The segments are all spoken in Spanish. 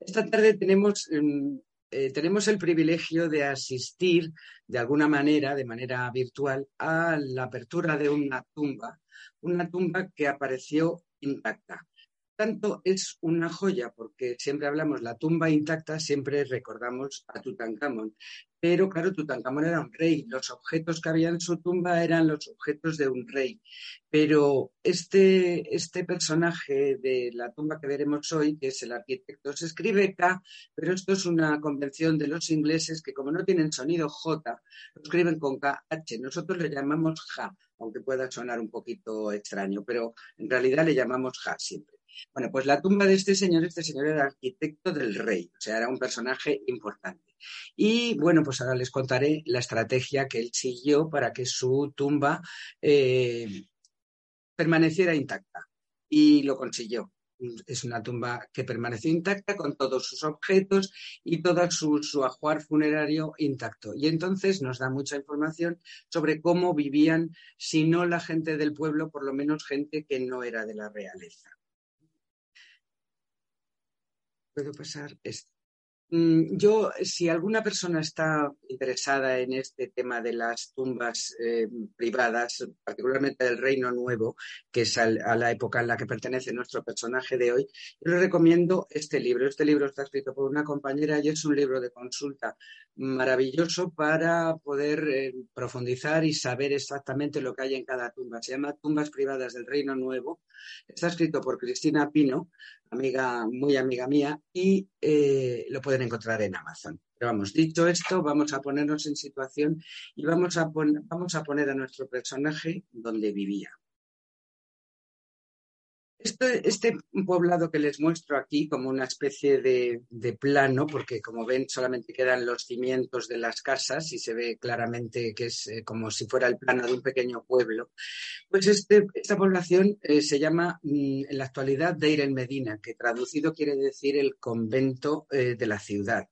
Esta tarde tenemos, em, eh, tenemos el privilegio de asistir de alguna manera, de manera virtual, a la apertura de una tumba, una tumba que apareció intacta tanto es una joya, porque siempre hablamos la tumba intacta, siempre recordamos a Tutankamón. Pero claro, Tutankamón era un rey, los objetos que había en su tumba eran los objetos de un rey. Pero este, este personaje de la tumba que veremos hoy, que es el arquitecto, se escribe K, pero esto es una convención de los ingleses que como no tienen sonido J, lo escriben con KH. Nosotros le llamamos Ja, aunque pueda sonar un poquito extraño, pero en realidad le llamamos Ja siempre. Bueno, pues la tumba de este señor, este señor era arquitecto del rey, o sea, era un personaje importante. Y bueno, pues ahora les contaré la estrategia que él siguió para que su tumba eh, permaneciera intacta. Y lo consiguió. Es una tumba que permaneció intacta con todos sus objetos y todo su, su, ajuar funerario intacto. Y entonces nos da mucha información sobre cómo vivían, si no la gente del pueblo, por lo menos gente que no era de la realeza puedo pasar esto. Mm, yo, si alguna persona está interesada en este tema de las tumbas eh, privadas, particularmente del Reino Nuevo, que es a la época en la que pertenece nuestro personaje de hoy, yo le recomiendo este libro. Este libro está escrito por una compañera y es un libro de consulta maravilloso para poder eh, profundizar y saber exactamente lo que hay en cada tumba. Se llama Tumbas privadas del Reino Nuevo. Está escrito por Cristina Pino, amiga, muy amiga mía, y eh, lo pueden encontrar en Amazon. Pero vamos, dicho esto, vamos a ponernos en situación y vamos a, vamos a poner a nuestro personaje donde vivía. Este, poblado que les muestro aquí como una especie de, plano, porque como ven solamente quedan los cimientos de las casas y se ve claramente que es eh, como si fuera el plano de un pequeño pueblo, pues este, esta población eh, se llama mm, en la actualidad Deir el Medina, que traducido quiere decir el convento eh, de la ciudad.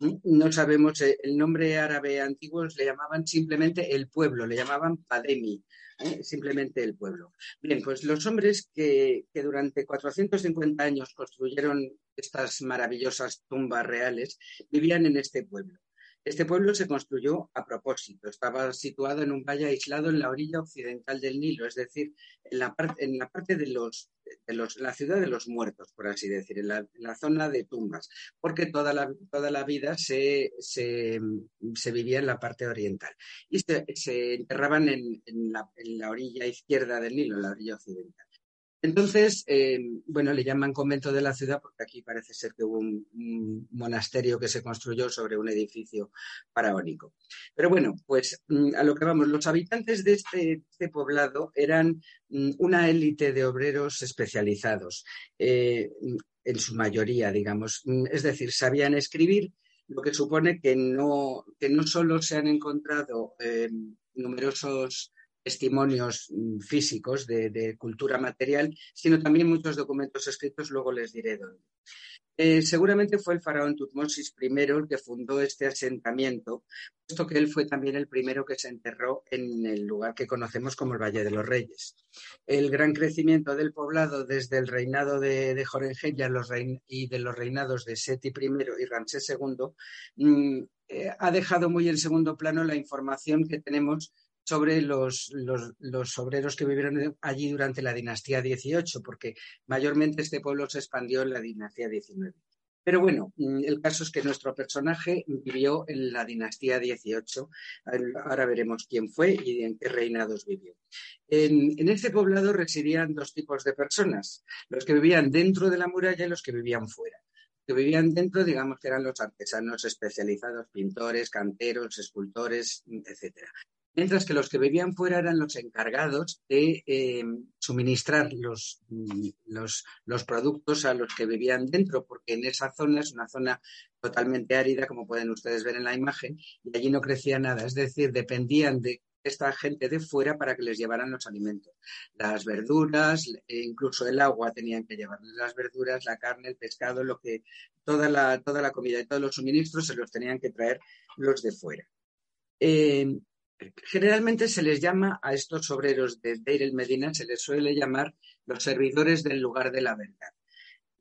¿Mm? No sabemos, el nombre árabe antiguo le llamaban simplemente el pueblo, le llamaban Pademi ¿eh? simplemente el pueblo. Bien, pues los hombres que, que durante 450 años construyeron estas maravillosas tumbas reales vivían en este pueblo. Este pueblo se construyó a propósito. Estaba situado en un valle aislado en la orilla occidental del Nilo, es decir, en la, en la parte de los, de los, la ciudad de los muertos, por así decir, en la, zona de tumbas, porque toda la, toda la vida se, se, vivía en la parte oriental y se, enterraban en, en, la, en la orilla izquierda del Nilo, en la orilla occidental. Entonces, eh, bueno, le llaman convento de la ciudad porque aquí parece ser que hubo un, monasterio que se construyó sobre un edificio faraónico. Pero bueno, pues mm, a lo que vamos, los habitantes de este, este poblado eran mm, una élite de obreros especializados, eh, en su mayoría, digamos. Mm, es decir, sabían escribir, lo que supone que no, que no solo se han encontrado eh, numerosos testimonios mm, físicos de, cultura material, sino también muchos documentos escritos, luego les diré dónde. Eh, seguramente fue el faraón Tutmosis I el que fundó este asentamiento, puesto que él fue también el primero que se enterró en el lugar que conocemos como el Valle de los Reyes. El gran crecimiento del poblado desde el reinado de, de y de los reinados de Seti I y Ramsés II mm, eh, ha dejado muy en segundo plano la información que tenemos sobre los, los, obreros que vivieron allí durante la dinastía XVIII, porque mayormente este pueblo se expandió en la dinastía XIX. Pero bueno, mm, el caso es que nuestro personaje vivió en la dinastía XVIII. Ahora veremos quién fue y en qué reinados vivió. En, en este poblado residían dos tipos de personas, los que vivían dentro de la muralla y los que vivían fuera que vivían dentro, digamos que eran los artesanos especializados, pintores, canteros, escultores, etc. mientras que los que vivían fuera eran los encargados de eh, suministrar los, los, los, productos a los que vivían dentro, porque en esa zona es una zona totalmente árida, como pueden ustedes ver en la imagen, y allí no crecía nada, es decir, dependían de esta gente de fuera para que les llevaran los alimentos. Las verduras, e incluso el agua tenían que llevarles las verduras, la carne, el pescado, lo que toda la, toda la comida y todos los suministros se los tenían que traer los de fuera. Eh, generalmente se les llama a estos obreros de Deir el Medina, se les suele llamar los servidores del lugar de la verdad.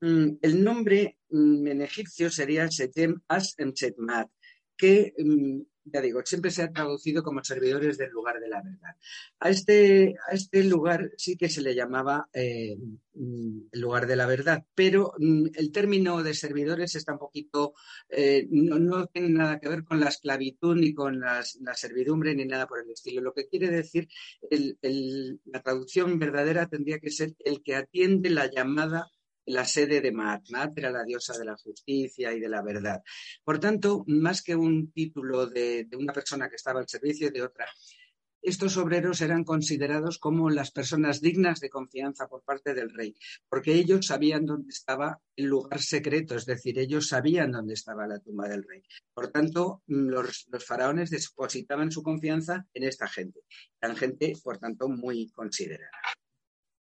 Mm, el nombre mm, en egipcio sería Setem As Setmat, que mm, ya digo, siempre se ha traducido como servidores del lugar de la verdad. A este, a este lugar sí que se le llamaba eh, mm, el lugar de la verdad, pero mm, el término de servidores está un poquito, eh, no, tiene nada que ver con la esclavitud ni con la servidumbre ni nada por el estilo. Lo que quiere decir, la traducción verdadera tendría que ser el que atiende la llamada la sede de. Maat era la diosa de la justicia y de la verdad. Por tanto, más que un título de, una persona que estaba al servicio de otra, estos obreros eran considerados como las personas dignas de confianza por parte del rey, porque ellos sabían dónde estaba el lugar secreto, es decir, ellos sabían dónde estaba la tumba del rey. Por tanto, los, los faraones depositaban su confianza en esta gente. Eran gente, por tanto, muy considerada.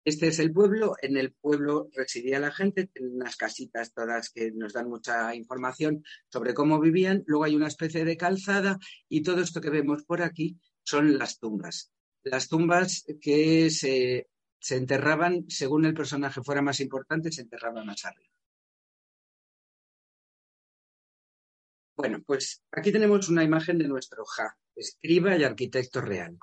Este es el pueblo, en el pueblo residía la gente, en unas casitas todas que nos dan mucha información sobre cómo vivían, luego hay una especie de calzada y todo esto que vemos por aquí son las tumbas. Las tumbas que se, enterraban, según el personaje fuera más importante, se enterraban más arriba. Bueno, pues aquí tenemos una imagen de nuestro Ja, escriba y arquitecto real.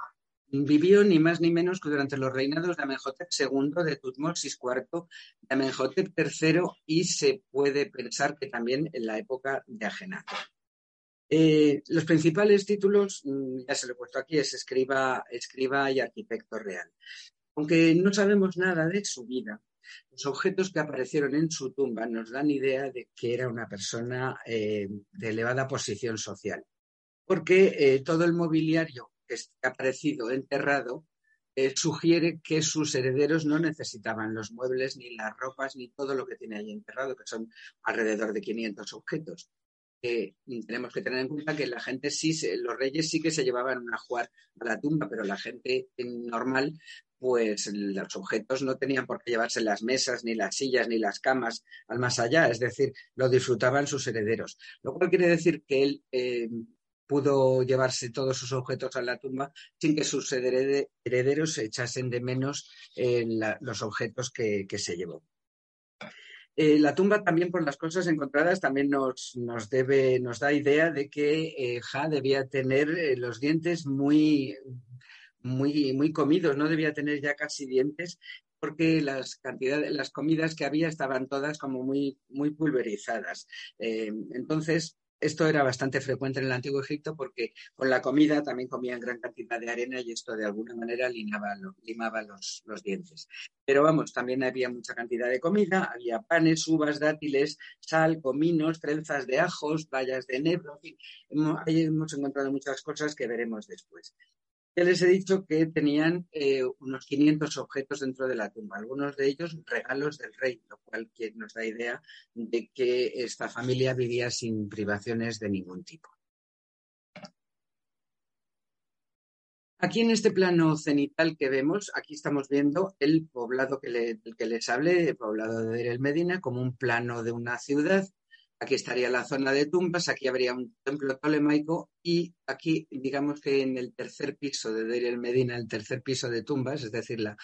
Vivió ni más ni menos que durante los reinados de Amenhotep II, de Tutmosis IV, de Amenhotep III y se puede pensar que también en la época de Ajenatón. Eh, los principales títulos, mm, ya se lo he puesto aquí, es escriba, escriba y arquitecto real. Aunque no sabemos nada de su vida, los objetos que aparecieron en su tumba nos dan idea de que era una persona eh, de elevada posición social, porque eh, todo el mobiliario que ha aparecido enterrado eh, sugiere que sus herederos no necesitaban los muebles, ni las ropas, ni todo lo que tiene ahí enterrado, que son alrededor de 500 objetos. tenemos que tener en cuenta que la gente sí, los reyes sí que se llevaban una jugar a la tumba, pero la gente normal, pues los objetos no tenían por qué llevarse las mesas, ni las sillas, ni las camas al más allá, es decir, lo disfrutaban sus herederos. Lo cual quiere decir que él eh, pudo llevarse todos sus objetos a la tumba sin que sus herederos se echasen de menos los objetos que, se llevó. Eh, la tumba también por las cosas encontradas también nos, debe, nos da idea de que eh, Ja debía tener eh, los dientes muy, muy, muy comidos, no debía tener ya casi dientes porque las cantidades, las comidas que había estaban todas como muy, muy pulverizadas. entonces, esto era bastante frecuente en el Antiguo Egipto porque con la comida también comían gran cantidad de arena y esto de alguna manera limaba, los, dientes. Pero vamos, también había mucha cantidad de comida, había panes, uvas, dátiles, sal, cominos, trenzas de ajos, bayas de enebro, en fin, hemos encontrado muchas cosas que veremos después. Ya les he dicho que tenían eh, unos 500 objetos dentro de la tumba, algunos de ellos regalos del rey, lo cual nos da idea de que esta familia vivía sin privaciones de ningún tipo. Aquí en este plano cenital que vemos, aquí estamos viendo el poblado que, del que les hablé, el poblado de El Medina, como un plano de una ciudad Aquí estaría la zona de tumbas, aquí habría un templo tolemaico y aquí, digamos que en el tercer piso de Deir el Medina, el tercer piso de tumbas, es decir, la,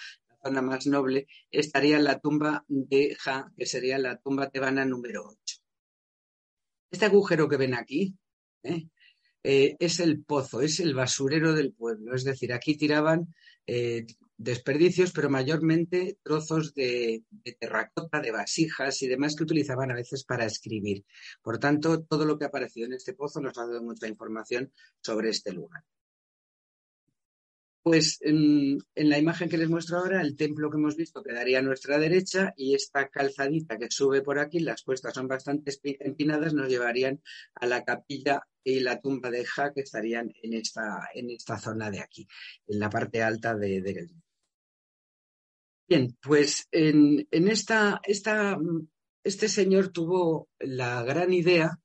zona más noble, estaría la tumba de Ja, que sería la tumba tebana número 8. Este agujero que ven aquí ¿eh? Eh, es el pozo, es el basurero del pueblo, es decir, aquí tiraban eh, desperdicios, pero mayormente trozos de, terracota, de vasijas y demás que utilizaban a veces para escribir. Por tanto, todo lo que ha aparecido en este pozo nos ha dado mucha información sobre este lugar. Pues en, la imagen que les muestro ahora, el templo que hemos visto quedaría a nuestra derecha y esta calzadita que sube por aquí, las cuestas son bastante empinadas, nos llevarían a la capilla y la tumba de Ja que estarían en esta, en esta zona de aquí, en la parte alta de, de Bien, pues en, en esta, esta, este señor tuvo la gran idea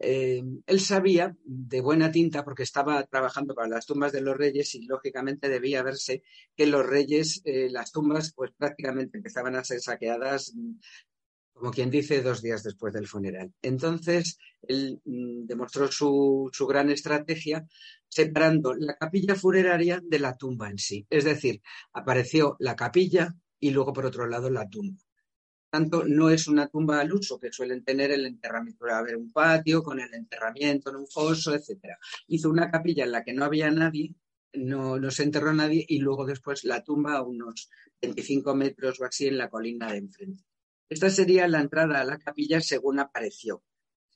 eh, él sabía de buena tinta, porque estaba trabajando para las tumbas de los reyes y lógicamente debía verse que los reyes, eh, las tumbas, pues prácticamente empezaban a ser saqueadas, mm, como quien dice, dos días después del funeral. Entonces, él mm, demostró su, su gran estrategia separando la capilla funeraria de la tumba en sí. Es decir, apareció la capilla y luego, por otro lado, la tumba tanto, no es una tumba al uso que suelen tener el enterramiento. Puede haber un patio con el enterramiento en un foso, etcétera. Hizo una capilla en la que no había nadie, no, no se enterró nadie y luego después la tumba a unos 25 metros o así en la colina de enfrente. Esta sería la entrada a la capilla según apareció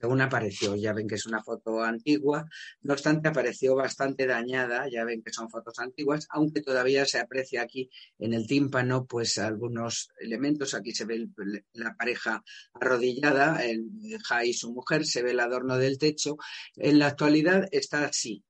según apareció. Ya ven que es una foto antigua, no obstante apareció bastante dañada, ya ven que son fotos antiguas, aunque todavía se aprecia aquí en el tímpano pues algunos elementos. Aquí se ve la pareja arrodillada, el Ja y su mujer, se ve el adorno del techo. En la actualidad está así.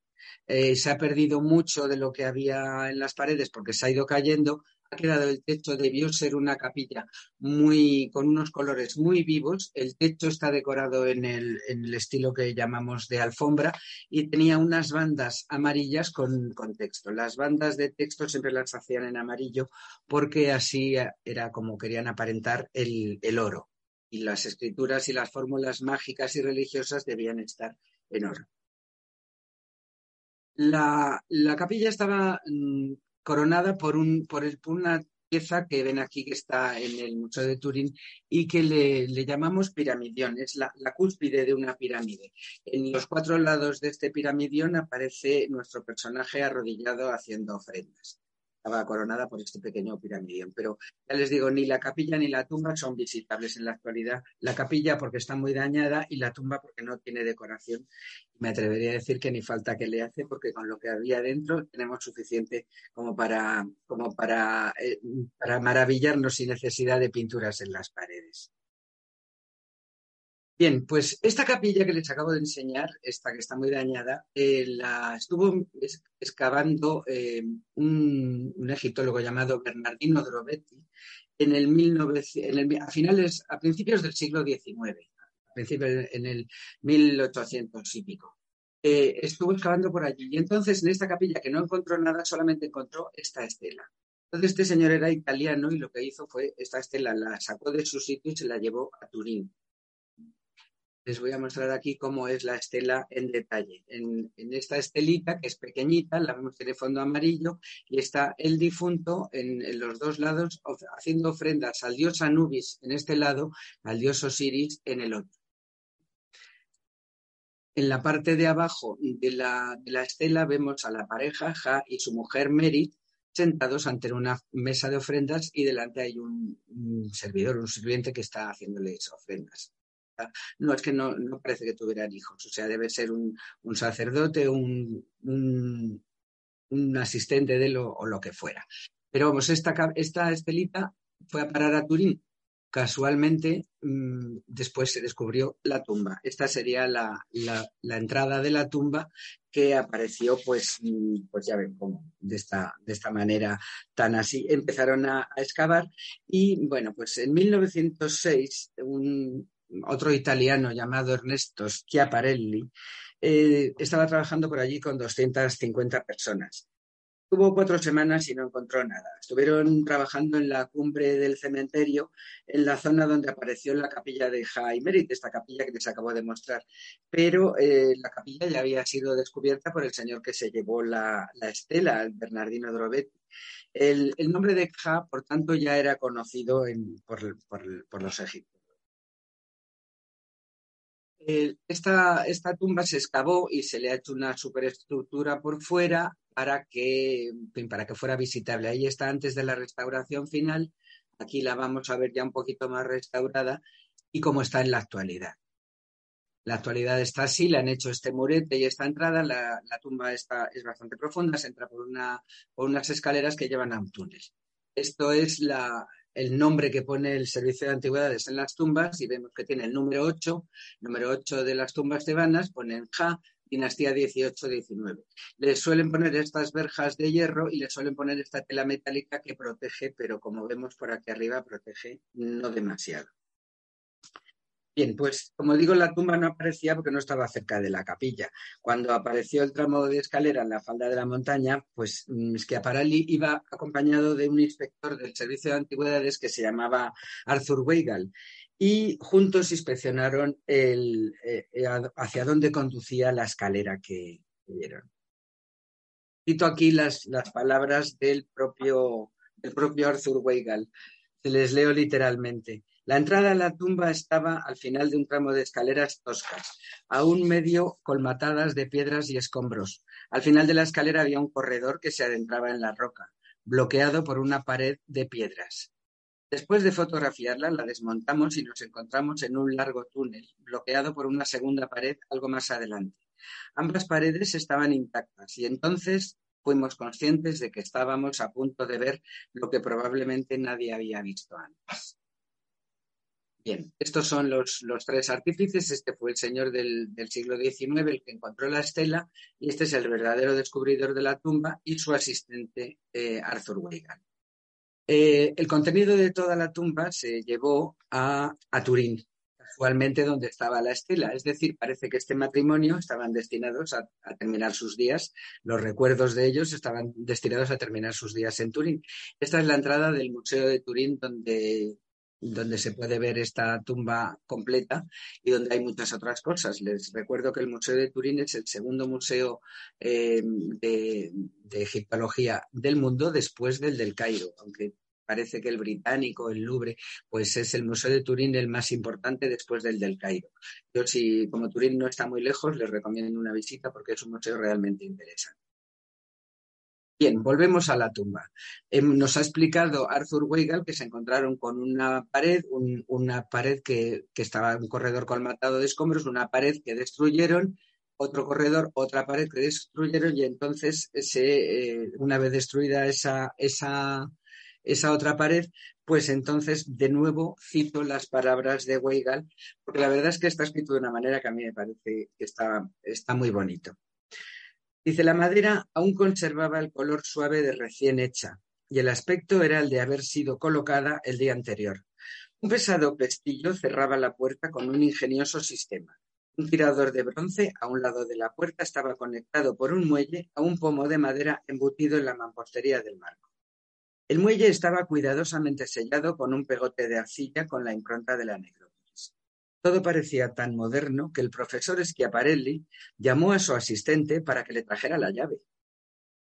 Eh, se ha perdido mucho de lo que había en las paredes porque se ha ido cayendo, quedado el techo, debió ser una capilla muy, con unos colores muy vivos. El techo está decorado en el, estilo que llamamos de alfombra y tenía unas bandas amarillas con, texto. Las bandas de texto siempre las hacían en amarillo porque así era como querían aparentar el, oro. Y las escrituras y las fórmulas mágicas y religiosas debían estar en oro. La, la capilla estaba mm, coronada por, un, por, el, una pieza que ven aquí que está en el Museo de Turín y que le, llamamos piramidión, es la, la, cúspide de una pirámide. En los cuatro lados de este piramidión aparece nuestro personaje arrodillado haciendo ofrendas estaba coronada por este pequeño piramidión. Pero ya les digo, ni la capilla ni la tumba son visitables en la actualidad. La capilla porque está muy dañada y la tumba porque no tiene decoración. Me atrevería a decir que ni falta que le hace porque con lo que había dentro tenemos suficiente como para, como para, eh, para maravillarnos sin necesidad de pinturas en las paredes. Bien, pues esta capilla que les acabo de enseñar, esta que está muy dañada, eh, la estuvo excavando eh, un, egiptólogo llamado Bernardino Drobetti en el, a finales, a principios del siglo XIX, en el 1800 y pico. Eh, estuvo excavando por allí y entonces en esta capilla que no encontró nada, solamente encontró esta estela. Entonces este señor era italiano y lo que hizo fue esta estela la sacó de su sitio y se la llevó a Turín les voy a mostrar aquí cómo es la estela en detalle. En, esta estelita, que es pequeñita, la vemos en fondo amarillo, y está el difunto en, los dos lados haciendo ofrendas al dios Anubis en este lado, al dios Osiris en el otro. En la parte de abajo de la, estela vemos a la pareja Ja y su mujer Merit sentados ante una mesa de ofrendas y delante hay un, un servidor, un sirviente que está haciéndoles ofrendas. No, es que no, parece que tuvieran hijos, o sea, debe ser un, sacerdote, un, un, asistente de él o, lo que fuera. Pero vamos, esta, esta estelita fue a parar a Turín. Casualmente, mm, después se descubrió la tumba. Esta sería la, entrada de la tumba que apareció, pues, mm, pues ya ven cómo, de esta, de esta manera tan así. Empezaron a, a excavar y, bueno, pues en 1906 un, otro italiano llamado Ernesto Schiaparelli, eh, estaba trabajando por allí con 250 personas. Tuvo cuatro semanas y no encontró nada. Estuvieron trabajando en la cumbre del cementerio, en la zona donde apareció la capilla de Jaimerit, esta capilla que les acabo de mostrar. Pero eh, la capilla ya había sido descubierta por el señor que se llevó la, estela, el Bernardino Drobetti. El, nombre de Ja, por tanto, ya era conocido por los egipcios esta, esta, tumba se excavó y se le ha hecho una superestructura por fuera para que, para que fuera visitable. Ahí está antes de la restauración final. Aquí la vamos a ver ya un poquito más restaurada y cómo está en la actualidad. la actualidad está así, le han hecho este murete y esta entrada, la, tumba está, es bastante profunda, se entra por, una, por unas escaleras que llevan a un túnel. Esto es la, el nombre que pone el Servicio de Antigüedades en las tumbas y vemos que tiene el número 8, número 8 de las tumbas tebanas, ponen Ja, dinastía 18-19. Le suelen poner estas verjas de hierro y le suelen poner esta tela metálica que protege, pero como vemos por aquí arriba, protege no demasiado. Bien, pues como digo, la tumba no aparecía porque no estaba cerca de la capilla. Cuando apareció el tramo de escalera en la falda de la montaña, pues mm, Schiaparelli iba acompañado de un inspector del Servicio de Antigüedades que se llamaba Arthur Weigel y juntos inspeccionaron el, eh, eh, hacia dónde conducía la escalera que vieron. Cito aquí las, palabras del propio, del propio Arthur Weigel. Se les leo literalmente. La entrada a la tumba estaba al final de un tramo de escaleras toscas, aún medio colmatadas de piedras y escombros. Al final de la escalera había un corredor que se adentraba en la roca, bloqueado por una pared de piedras. Después de fotografiarla, la desmontamos y nos encontramos en un largo túnel, bloqueado por una segunda pared algo más adelante. Ambas paredes estaban intactas y entonces fuimos conscientes de que estábamos a punto de ver lo que probablemente nadie había visto antes. Bien, estos son los, tres artífices. Este fue el señor del, siglo XIX, el que encontró la estela, y este es el verdadero descubridor de la tumba y su asistente eh, Arthur Weigand. Eh, el contenido de toda la tumba se llevó a, Turín, casualmente donde estaba la estela. Es decir, parece que este matrimonio estaban destinados a, a, terminar sus días, los recuerdos de ellos estaban destinados a terminar sus días en Turín. Esta es la entrada del Museo de Turín donde donde se puede ver esta tumba completa y donde hay muchas otras cosas. Les recuerdo que el Museo de Turín es el segundo museo eh, de, egiptología del mundo después del del Cairo, aunque parece que el británico, el Louvre, pues es el Museo de Turín el más importante después del del Cairo. Yo si como Turín no está muy lejos, les recomiendo una visita porque es un museo realmente interesante. Bien, volvemos a la tumba. Em, nos ha explicado Arthur Weigel que se encontraron con una pared, una pared que, estaba en un corredor colmatado de escombros, una pared que destruyeron, otro corredor, otra pared que destruyeron y entonces eh, una vez destruida esa, otra pared, pues entonces de nuevo cito las palabras de Weigel, porque la verdad es que está escrito de una manera que a mí me parece que está, está muy bonito. Dice, la madera aún conservaba el color suave de recién hecha, y el aspecto era el de haber sido colocada el día anterior. Un pesado pestillo cerraba la puerta con un ingenioso sistema. Un tirador de bronce a un lado de la puerta estaba conectado por un muelle a un pomo de madera embutido en la mampostería del marco. El muelle estaba cuidadosamente sellado con un pegote de arcilla con la impronta de la. Todo parecía tan moderno que el profesor Schiaparelli llamó a su asistente para que le trajera la llave.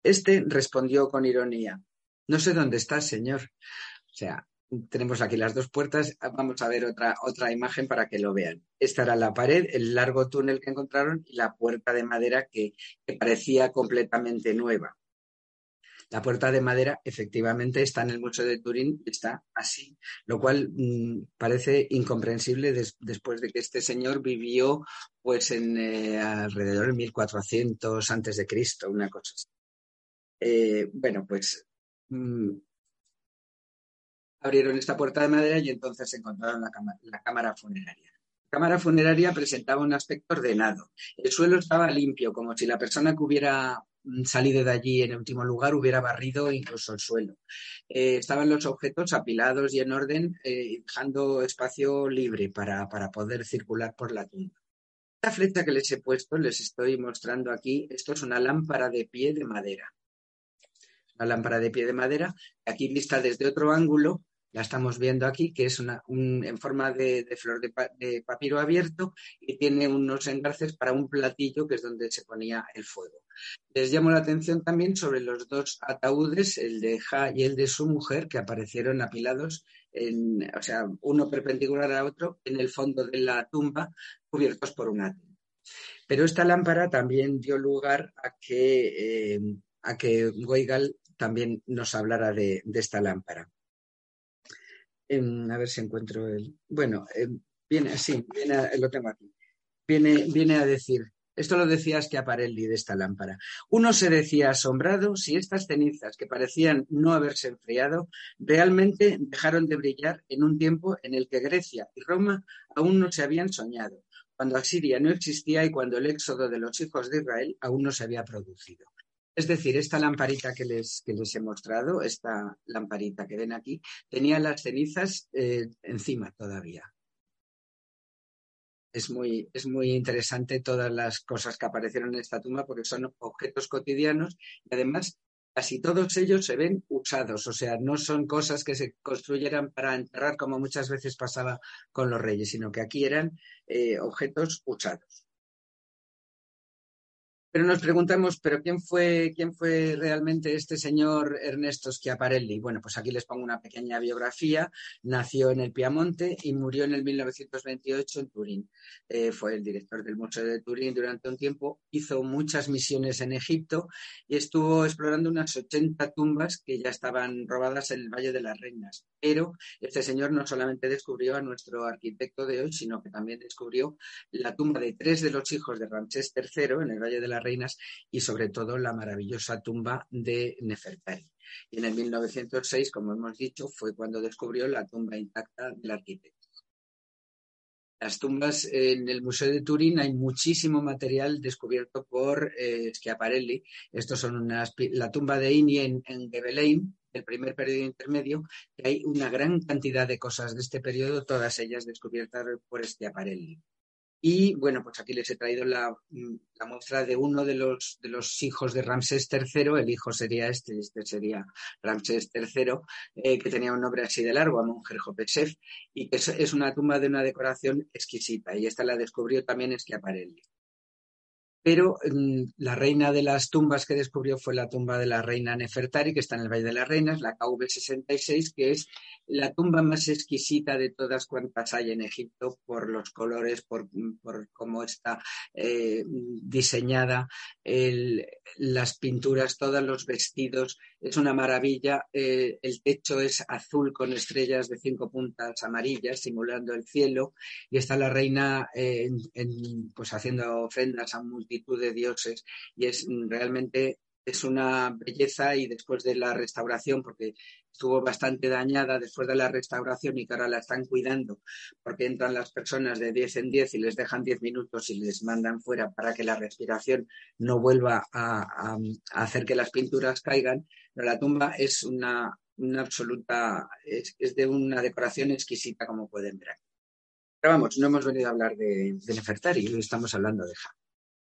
Este respondió con ironía No sé dónde está, señor. O sea, tenemos aquí las dos puertas. Vamos a ver otra, otra imagen para que lo vean. Esta era la pared, el largo túnel que encontraron y la puerta de madera que parecía completamente nueva. La puerta de madera efectivamente está en el Museo de Turín y está así, lo cual mm, parece incomprensible después de que este señor vivió pues en eh, alrededor de 1400 antes de Cristo, una cosa así. Eh, bueno, pues mm, abrieron esta puerta de madera y entonces encontraron la, la cámara funeraria. La cámara funeraria presentaba un aspecto ordenado. El suelo estaba limpio, como si la persona que hubiera salido de allí en último lugar hubiera barrido incluso el suelo. Eh, estaban los objetos apilados y en orden, eh, dejando espacio libre para, poder circular por la tumba. Esta flecha que les he puesto, les estoy mostrando aquí, esto es una lámpara de pie de madera. Una lámpara de pie de madera, aquí vista desde otro ángulo, la estamos viendo aquí, que es una, en forma de, flor de, papiro abierto y tiene unos engarces para un platillo que es donde se ponía el fuego. Les llamo la atención también sobre los dos ataúdes, el de Ja y el de su mujer, que aparecieron apilados, en, o sea, uno perpendicular a otro, en el fondo de la tumba, cubiertos por un átomo. Pero esta lámpara también dio lugar a que, eh, a que Weigel también nos hablara de esta lámpara a ver si encuentro el. Bueno, eh, viene, sí, viene, lo tengo aquí. viene, viene a decir, esto lo decía Schiaparelli de esta lámpara. Uno se decía asombrado si estas cenizas, que parecían no haberse enfriado, realmente dejaron de brillar en un tiempo en el que Grecia y Roma aún no se habían soñado, cuando Asiria no existía y cuando el éxodo de los hijos de Israel aún no se había producido. Es decir, esta lamparita que les, que les he mostrado, esta lamparita que ven aquí, tenía las cenizas eh, encima todavía es muy, es muy interesante todas las cosas que aparecieron en esta tumba porque son objetos cotidianos y además casi todos ellos se ven usados, o sea, no son cosas que se construyeran para enterrar como muchas veces pasaba con los reyes, sino que aquí eran eh, objetos usados. Pero nos preguntamos, ¿pero quién fue, realmente este señor Ernesto Schiaparelli? Bueno, pues aquí les pongo una pequeña biografía. Nació en el Piamonte y murió en el 1928 en Turín. Eh, fue el director del Museo de Turín durante un tiempo. Hizo muchas misiones en Egipto y estuvo explorando unas 80 tumbas que ya estaban robadas en el Valle de las Reinas. Pero este señor no solamente descubrió a nuestro arquitecto de hoy, sino que también descubrió la tumba de tres de los hijos de Ramsés III en el Valle de las Y sobre todo la maravillosa tumba de Nefertari. Y en el 1906, como hemos dicho, fue cuando descubrió la tumba intacta del arquitecto. Las tumbas en el Museo de Turín hay muchísimo material descubierto por eh, Schiaparelli. Estos son la tumba de Ini en, en Gebelein, el primer periodo intermedio, que hay una gran cantidad de cosas de este periodo, todas ellas descubiertas por Schiaparelli. Y bueno, pues aquí les he traído la, muestra de uno de los, de los, hijos de Ramsés III, el hijo sería este, este sería Ramsés III, eh, que tenía un nombre así de largo, Amun Jopesef, y que es, es, una tumba de una decoración exquisita, y esta la descubrió también Schiaparelli pero mm, la reina de las tumbas que descubrió fue la tumba de la reina Nefertari, que está en el Valle de las Reinas, la KV66, que es la tumba más exquisita de todas cuantas hay en Egipto por los colores, por, cómo está eh, diseñada, las pinturas, todos los vestidos. Es una maravilla. Eh, el techo es azul con estrellas de cinco puntas amarillas, simulando el cielo, y está la reina eh, pues haciendo ofrendas a multitud de dioses y es mm, realmente es una belleza y después de la restauración, porque estuvo bastante dañada después de la restauración y que ahora la están cuidando, porque entran las personas de 10 en 10 y les dejan 10 minutos y les mandan fuera para que la respiración no vuelva a, hacer que las pinturas caigan, pero la tumba es una, absoluta, es, de una decoración exquisita, como pueden ver. Pero vamos, no hemos venido a hablar de, de Nefertari, estamos hablando de Ja.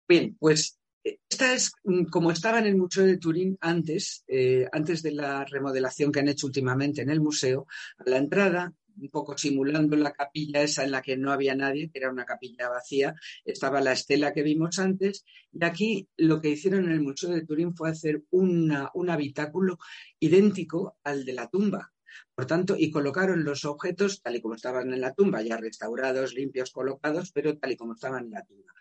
Bien, pues eh, esta es mm, como estaba en el Museo de Turín antes, eh, antes de la remodelación que han hecho últimamente en el museo, a la entrada, un poco simulando la capilla esa en la que no había nadie, que era una capilla vacía, estaba la estela que vimos antes, y aquí lo que hicieron en el Museo de Turín fue hacer un habitáculo idéntico al de la tumba. Por tanto, y colocaron los objetos tal y como estaban en la tumba, ya restaurados, limpios, colocados, pero tal y como estaban en la tumba.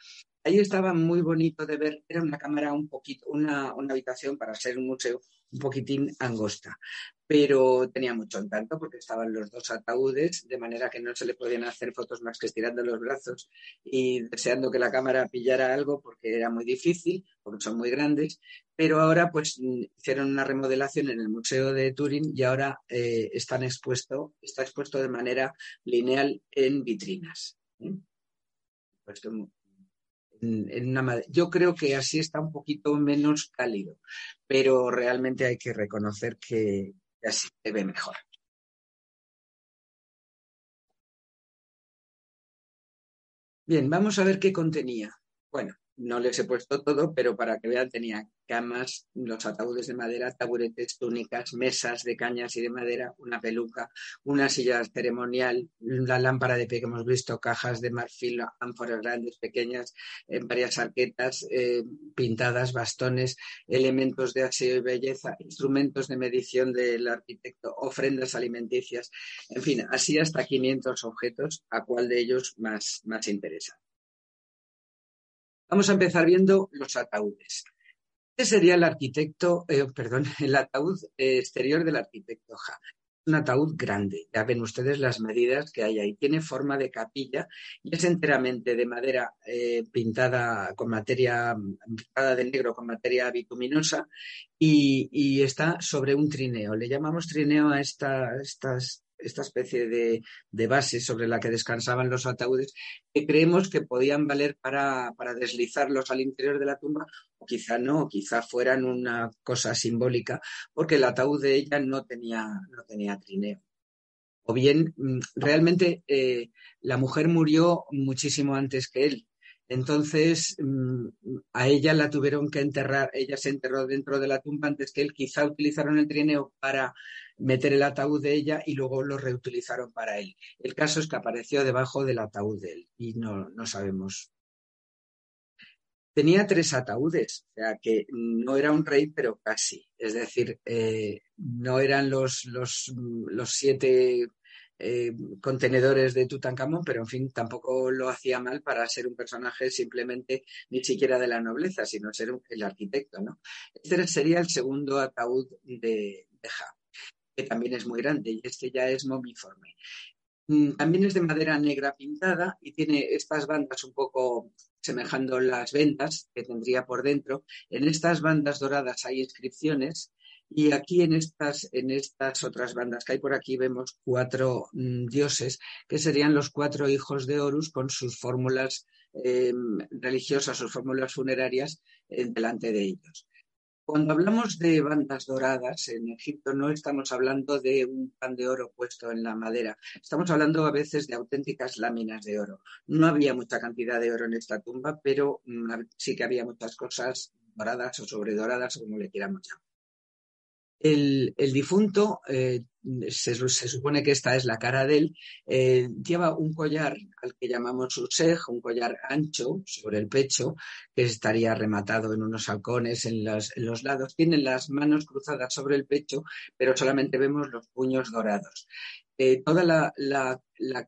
Ahí estaba muy bonito de ver, era una cámara un poquito, una, habitación para ser un museo un poquitín angosta, pero tenía mucho encanto porque estaban los dos ataúdes, de manera que no se le podían hacer fotos más que estirando los brazos y deseando que la cámara pillara algo porque era muy difícil, porque son muy grandes, pero ahora pues hicieron una remodelación en el Museo de Turín y ahora eh, están expuesto, está expuesto de manera lineal en vitrinas. Pues yo creo que así está un poquito menos cálido, pero realmente hay que reconocer que así se ve mejor. Bien, vamos a ver qué contenía. Bueno, no les he puesto todo, pero para que vean tenía camas, los ataúdes de madera, taburetes, túnicas, mesas de cañas y de madera, una peluca, una silla ceremonial, la lámpara de pie que hemos visto, cajas de marfil, ánforas grandes, pequeñas, en varias arquetas eh, pintadas, bastones, elementos de aseo y belleza, instrumentos de medición del arquitecto, ofrendas alimenticias, en fin, así hasta 500 objetos, a cuál de ellos más, más interesa. Vamos a empezar viendo los ataúdes. Este sería el arquitecto, eh, perdón, el ataúd exterior del arquitecto Ja. un ataúd grande. Ya ven ustedes las medidas que hay ahí. Tiene forma de capilla y es enteramente de madera eh, pintada con materia, pintada de negro con materia bituminosa y, está sobre un trineo. Le llamamos trineo a estas esta especie de, base sobre la que descansaban los ataúdes, que creemos que podían valer para, deslizarlos al interior de la tumba, o quizá no, o quizá fueran una cosa simbólica, porque el ataúd de ella no tenía, no tenía trineo. O bien, mm, realmente eh, la mujer murió muchísimo antes que él. Entonces, mm, a ella la tuvieron que enterrar, ella se enterró dentro de la tumba antes que él. Quizá utilizaron el trineo para meter el ataúd de ella y luego lo reutilizaron para él. El caso es que apareció debajo del ataúd de él y no, no sabemos. Tenía tres ataúdes, o sea que no era un rey, pero casi. Es decir, eh, no eran los, los, los siete eh, contenedores de Tutankamón, pero en fin, tampoco lo hacía mal para ser un personaje simplemente ni siquiera de la nobleza, sino ser el arquitecto, ¿no? Este sería el segundo ataúd de, de Ja que también es muy grande y este ya es momiforme. Mm, también es de madera negra pintada y tiene estas bandas un poco semejando las vendas que tendría por dentro. En estas bandas doradas hay inscripciones y aquí en estas, en estas otras bandas que hay por aquí vemos cuatro mm, dioses que serían los cuatro hijos de Horus con sus fórmulas em, religiosas, sus fórmulas funerarias delante de ellos. Cuando hablamos de bandas doradas en Egipto no estamos hablando de un pan de oro puesto en la madera, estamos hablando a veces de auténticas láminas de oro. No había mucha cantidad de oro en esta tumba, pero mm, sí que había muchas cosas doradas o sobredoradas, como le quieramos llamar. El, difunto, eh, se, supone que esta es la cara de él, eh, lleva un collar al que llamamos usej, un collar ancho sobre el pecho, que estaría rematado en unos halcones en, los lados. Tiene las manos cruzadas sobre el pecho, pero solamente vemos los puños dorados. Eh, toda la,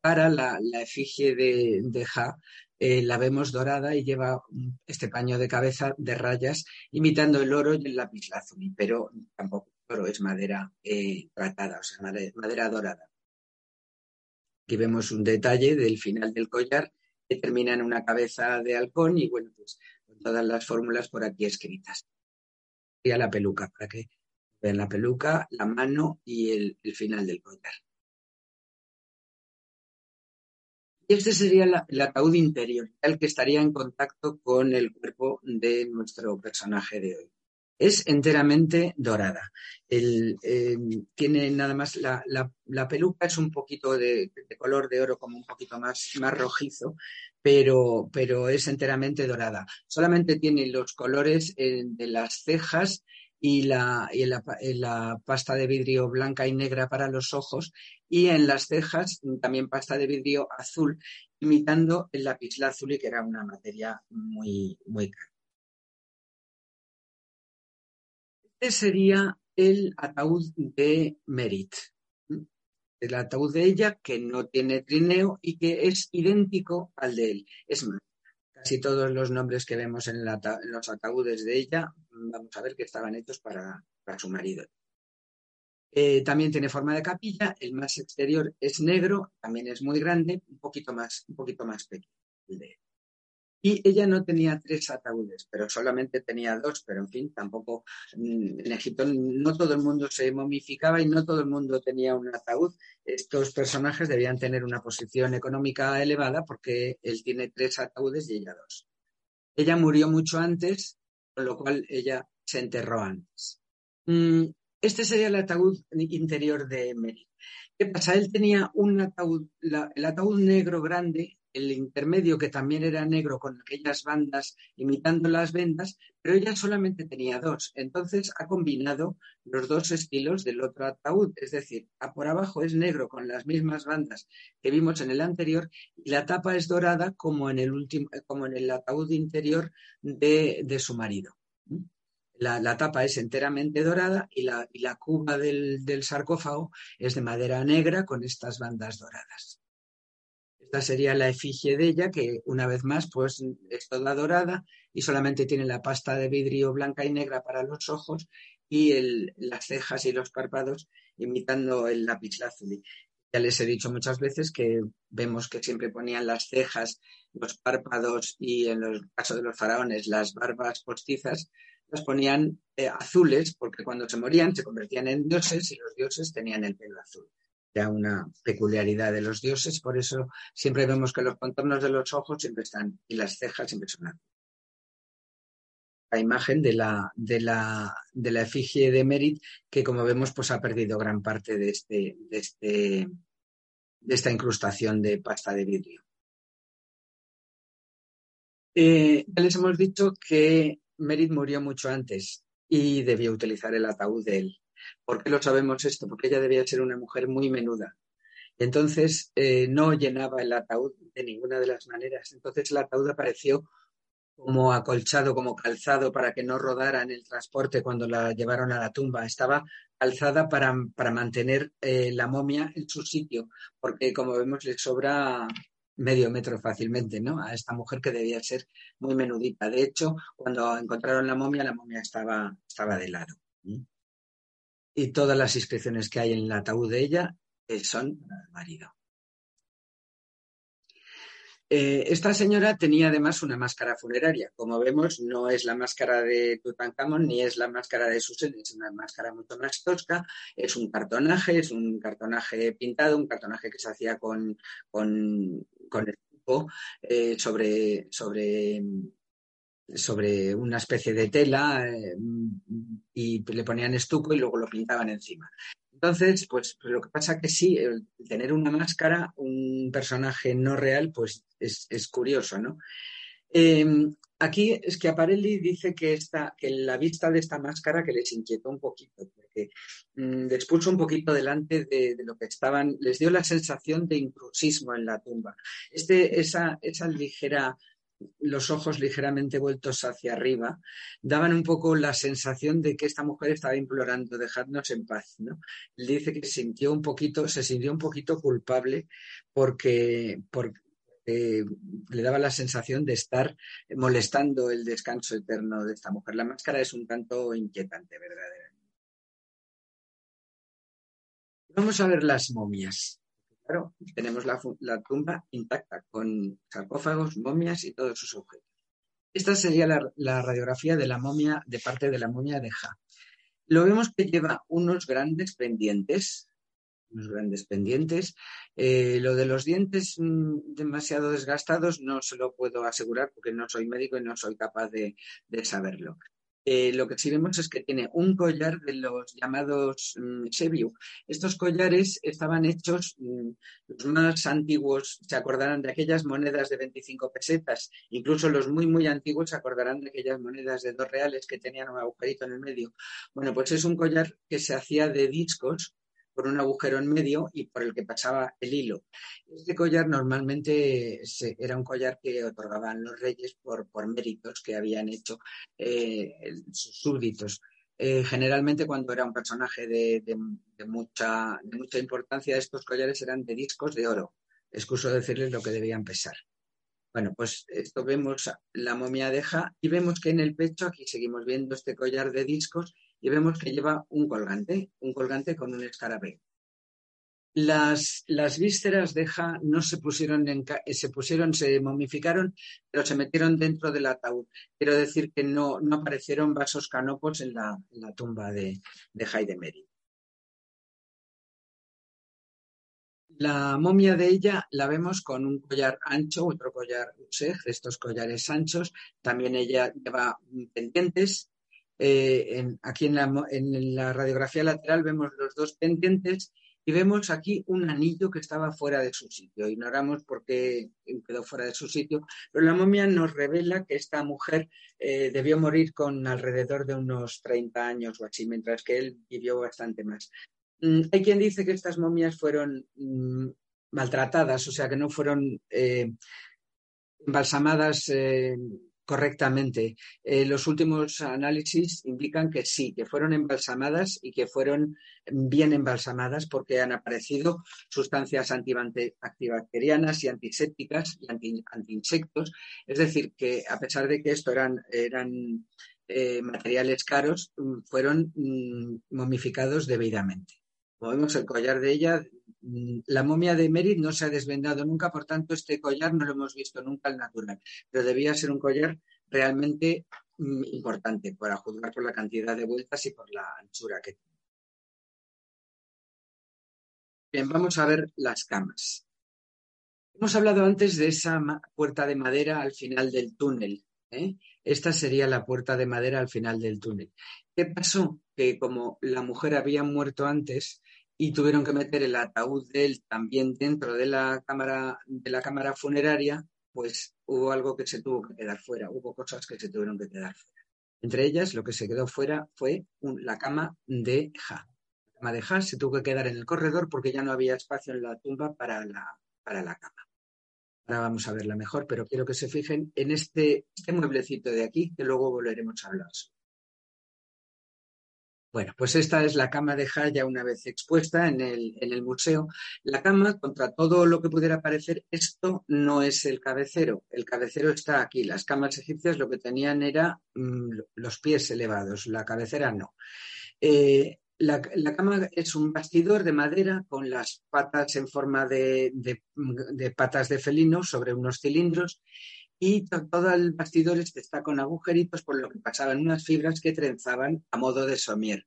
cara, la, efigie de, de Ja, la vemos dorada y lleva este paño de cabeza de rayas imitando el oro y el lapislázuli, pero tampoco oro, es madera eh, tratada, o sea, madera, dorada. Aquí vemos un detalle del final del collar que termina en una cabeza de halcón y bueno, pues con todas las fórmulas por aquí escritas. Y a la peluca, para que vean la peluca, la mano y el, final del collar. Y este sería el ataúd interior, el que estaría en contacto con el cuerpo de nuestro personaje de hoy es enteramente dorada. Eh, tiene nada más, la, peluca es un poquito de, color de oro, como un poquito más, más rojizo, pero, pero, es enteramente dorada. Solamente tiene los colores eh, de las cejas y, la, y la, la, pasta de vidrio blanca y negra para los ojos y en las cejas también pasta de vidrio azul, imitando el lapislázuli, que era una materia muy, muy cara. Sería el ataúd de Merit. El ataúd de ella que no tiene trineo y que es idéntico al de él. Es más, casi todos los nombres que vemos en, los ataúdes de ella, vamos a ver que estaban hechos para, su marido. Eh, también tiene forma de capilla, el más exterior es negro, también es muy grande, un poquito más, un poquito más pequeño el de él. Y ella no tenía tres ataúdes, pero solamente tenía dos, pero en fin, tampoco mm, en Egipto no todo el mundo se momificaba y no todo el mundo tenía un ataúd. Estos personajes debían tener una posición económica elevada porque él tiene tres ataúdes y ella dos. Ella murió mucho antes, con lo cual ella se enterró antes. Mm, este sería el ataúd interior de Mary. ¿Qué pasa? Él tenía un ataúd, el ataúd negro grande el intermedio que también era negro con aquellas bandas imitando las vendas, pero ella solamente tenía dos. Entonces ha combinado los dos estilos del otro ataúd, es decir, a por abajo es negro con las mismas bandas que vimos en el anterior y la tapa es dorada como en el último, como en el ataúd interior de, su marido. La, tapa es enteramente dorada y la, cuba del sarcófago es de madera negra con estas bandas doradas. Esta sería la efigie de ella, que una vez más pues es toda dorada y solamente tiene la pasta de vidrio blanca y negra para los ojos y las cejas y los párpados imitando el lapislázuli. Ya les he dicho muchas veces que vemos que siempre ponían las cejas, los párpados y en el caso de los faraones las barbas postizas, las ponían eh, azules porque cuando se morían se convertían en dioses y los dioses tenían el pelo azul. Era una peculiaridad de los dioses, por eso siempre vemos que los contornos de los ojos siempre están y las cejas siempre son la imagen de la, de la, de la efigie de Merit, que como vemos, pues ha perdido gran parte de, este, de, este, de esta incrustación de pasta de vidrio. Eh, ya les hemos dicho que Merit murió mucho antes y debió utilizar el ataúd de él. ¿Por qué lo sabemos esto? Porque ella debía ser una mujer muy menuda. Entonces eh, no llenaba el ataúd de ninguna de las maneras. Entonces el ataúd apareció como acolchado, como calzado para que no rodara en el transporte cuando la llevaron a la tumba. Estaba calzada para, mantener eh, la momia en su sitio, porque como vemos le sobra medio metro fácilmente, ¿no? A esta mujer que debía ser muy menudita. De hecho, cuando encontraron la momia, la momia estaba, estaba de lado. Y todas las inscripciones que hay en el ataúd de ella eh, son para el marido. Eh, esta señora tenía además una máscara funeraria. Como vemos, no es la máscara de Tutankamón ni es la máscara de Susan, es una máscara mucho más tosca. Es un cartonaje, es un cartonaje pintado, un cartonaje que se hacía con, con, el eh, sobre, sobre, sobre una especie de tela eh, y le ponían estuco y luego lo pintaban encima. Entonces, pues, pues, lo que pasa que sí, el tener una máscara, un personaje no real, pues es, curioso, ¿no? Em, aquí Schiaparelli dice que, esta, que la vista de esta máscara que les inquietó un poquito, porque mm, les puso un poquito delante de, lo que estaban, les dio la sensación de intrusismo en la tumba. Este, esa, esa ligera los ojos ligeramente vueltos hacia arriba, daban un poco la sensación de que esta mujer estaba implorando, dejadnos en paz, ¿no? Dice que sintió un poquito, se sintió un poquito culpable porque, porque le daba la sensación de estar molestando el descanso eterno de esta mujer. La máscara es un tanto inquietante, verdaderamente. Vamos a ver las momias claro, tenemos la, tumba intacta con sarcófagos, momias y todos sus objetos. Esta sería la, radiografía de la momia, de parte de la momia de Ja. Lo vemos que lleva unos grandes pendientes, unos grandes pendientes. Eh, lo de los dientes mm, demasiado desgastados no se lo puedo asegurar porque no soy médico y no soy capaz de saberlo. Eh, lo que sí vemos es que tiene un collar de los llamados um, Estos collares estaban hechos, mm, los más antiguos se acordarán de aquellas monedas de 25 pesetas, incluso los muy, muy antiguos se acordarán de aquellas monedas de dos reales que tenían un agujerito en el medio. Bueno, pues es un collar que se hacía de discos por un agujero en medio y por el que pasaba el hilo. Este collar normalmente era un collar que otorgaban los reyes por, méritos que habían hecho eh, sus súbditos. Eh, generalmente cuando era un personaje de, mucha, mucha importancia, estos collares eran de discos de oro. Excuso decirles lo que debían pesar. Bueno, pues esto vemos la momia deja y vemos que en el pecho, aquí seguimos viendo este collar de discos y vemos que lleva un colgante, un colgante con un escarape. Las, las vísceras de Ja no se pusieron, en, se pusieron, se momificaron, pero se metieron dentro del ataúd. Quiero decir que no, no aparecieron vasos canopos en la, tumba de, de Meri. La momia de ella la vemos con un collar ancho, otro collar usej, estos collares anchos. También ella lleva pendientes eh, aquí en la, radiografía lateral vemos los dos pendientes y vemos aquí un anillo que estaba fuera de su sitio. Ignoramos por qué quedó fuera de su sitio, pero la momia nos revela que esta mujer eh, debió morir con alrededor de unos 30 años o así, mientras que él vivió bastante más. Mm, hay quien dice que estas momias fueron mm, maltratadas, o sea, que no fueron eh, embalsamadas correctamente. Eh, los últimos análisis indican que sí, que fueron embalsamadas y que fueron bien embalsamadas porque han aparecido sustancias antibacterianas y antisépticas y anti, insectos Es decir, que a pesar de que esto eran, eran eh, materiales caros, fueron mm, momificados debidamente. Como vemos, el collar de ella, mm, la momia de Merit no se ha desvendado nunca, por tanto, este collar no lo hemos visto nunca al natural, pero debía ser un collar realmente mm, importante para juzgar por la cantidad de vueltas y por la anchura que tiene. Bien, vamos a ver las camas. Hemos hablado antes de esa puerta de madera al final del túnel. ¿eh? Esta sería la puerta de madera al final del túnel. ¿Qué pasó? Que como la mujer había muerto antes y tuvieron que meter el ataúd de él también dentro de la cámara, de la cámara funeraria, pues hubo algo que se tuvo que quedar fuera, hubo cosas que se tuvieron que quedar fuera. Entre ellas, lo que se quedó fuera fue la cama de Ja. La cama de Ja se tuvo que quedar en el corredor porque ya no había espacio en la tumba para para la cama. Ahora vamos a verla mejor, pero quiero que se fijen en este, este mueblecito de aquí, que luego volveremos a hablar. Bueno, pues esta es la cama de Jaya una vez expuesta en el, en el, museo. La cama, contra todo lo que pudiera parecer, esto no es el cabecero. El cabecero está aquí. Las camas egipcias lo que tenían era mm, los pies elevados, la cabecera no. Eh, la, cama es un bastidor de madera con las patas en forma de, patas de felino sobre unos cilindros y todo el bastidor este está con agujeritos por lo que pasaban unas fibras que trenzaban a modo de somier.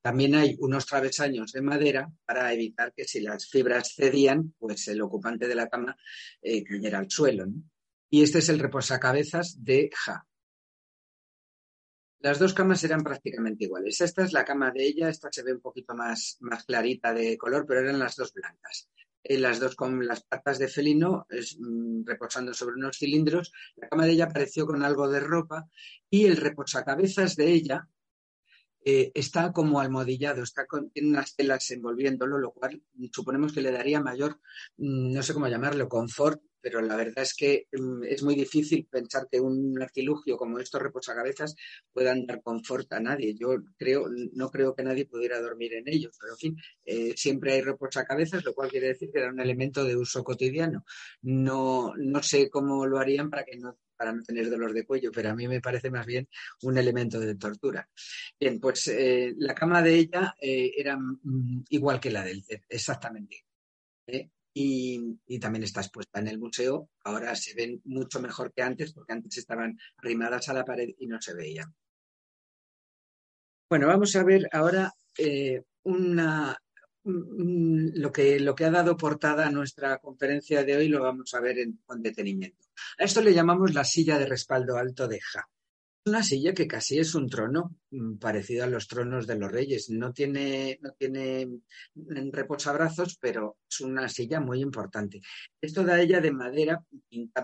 También hay unos travesaños de madera para evitar que si las fibras cedían, pues el ocupante de la cama eh, cayera al suelo. Y este es el reposacabezas de Ja. Las dos camas eran prácticamente iguales. Esta es la cama de ella, esta se ve un poquito más, más clarita de color, pero eran las dos blancas. Eh, las dos con las patas de felino mm, reposando sobre unos cilindros. La cama de ella apareció con algo de ropa y el reposacabezas de ella eh, está como almohadillado, está con, tiene unas telas envolviéndolo, lo cual suponemos que le daría mayor, mm, no sé cómo llamarlo, confort pero la verdad es que mm, es muy difícil pensar que un artilugio como estos reposacabezas puedan dar confort a nadie. Yo creo, no creo que nadie pudiera dormir en ellos, pero en fin, eh, siempre hay reposacabezas, lo cual quiere decir que era un elemento de uso cotidiano. No, no sé cómo lo harían para que no para no tener dolor de cuello, pero a mí me parece más bien un elemento de tortura. Bien, pues eh, la cama de ella eh, era mm, igual que la del CEP, exactamente y, también está expuesta en el museo. Ahora se ven mucho mejor que antes, porque antes estaban arrimadas a la pared y no se veían. Bueno, vamos a ver ahora eh, una, lo, que, lo que ha dado portada a nuestra conferencia de hoy, lo vamos a ver con detenimiento. A esto le llamamos la silla de respaldo alto de Ja una silla que casi es un trono mm, parecido a los tronos de los reyes. No tiene, no tiene mm, reposabrazos, pero es una silla muy importante. Es toda ella de madera,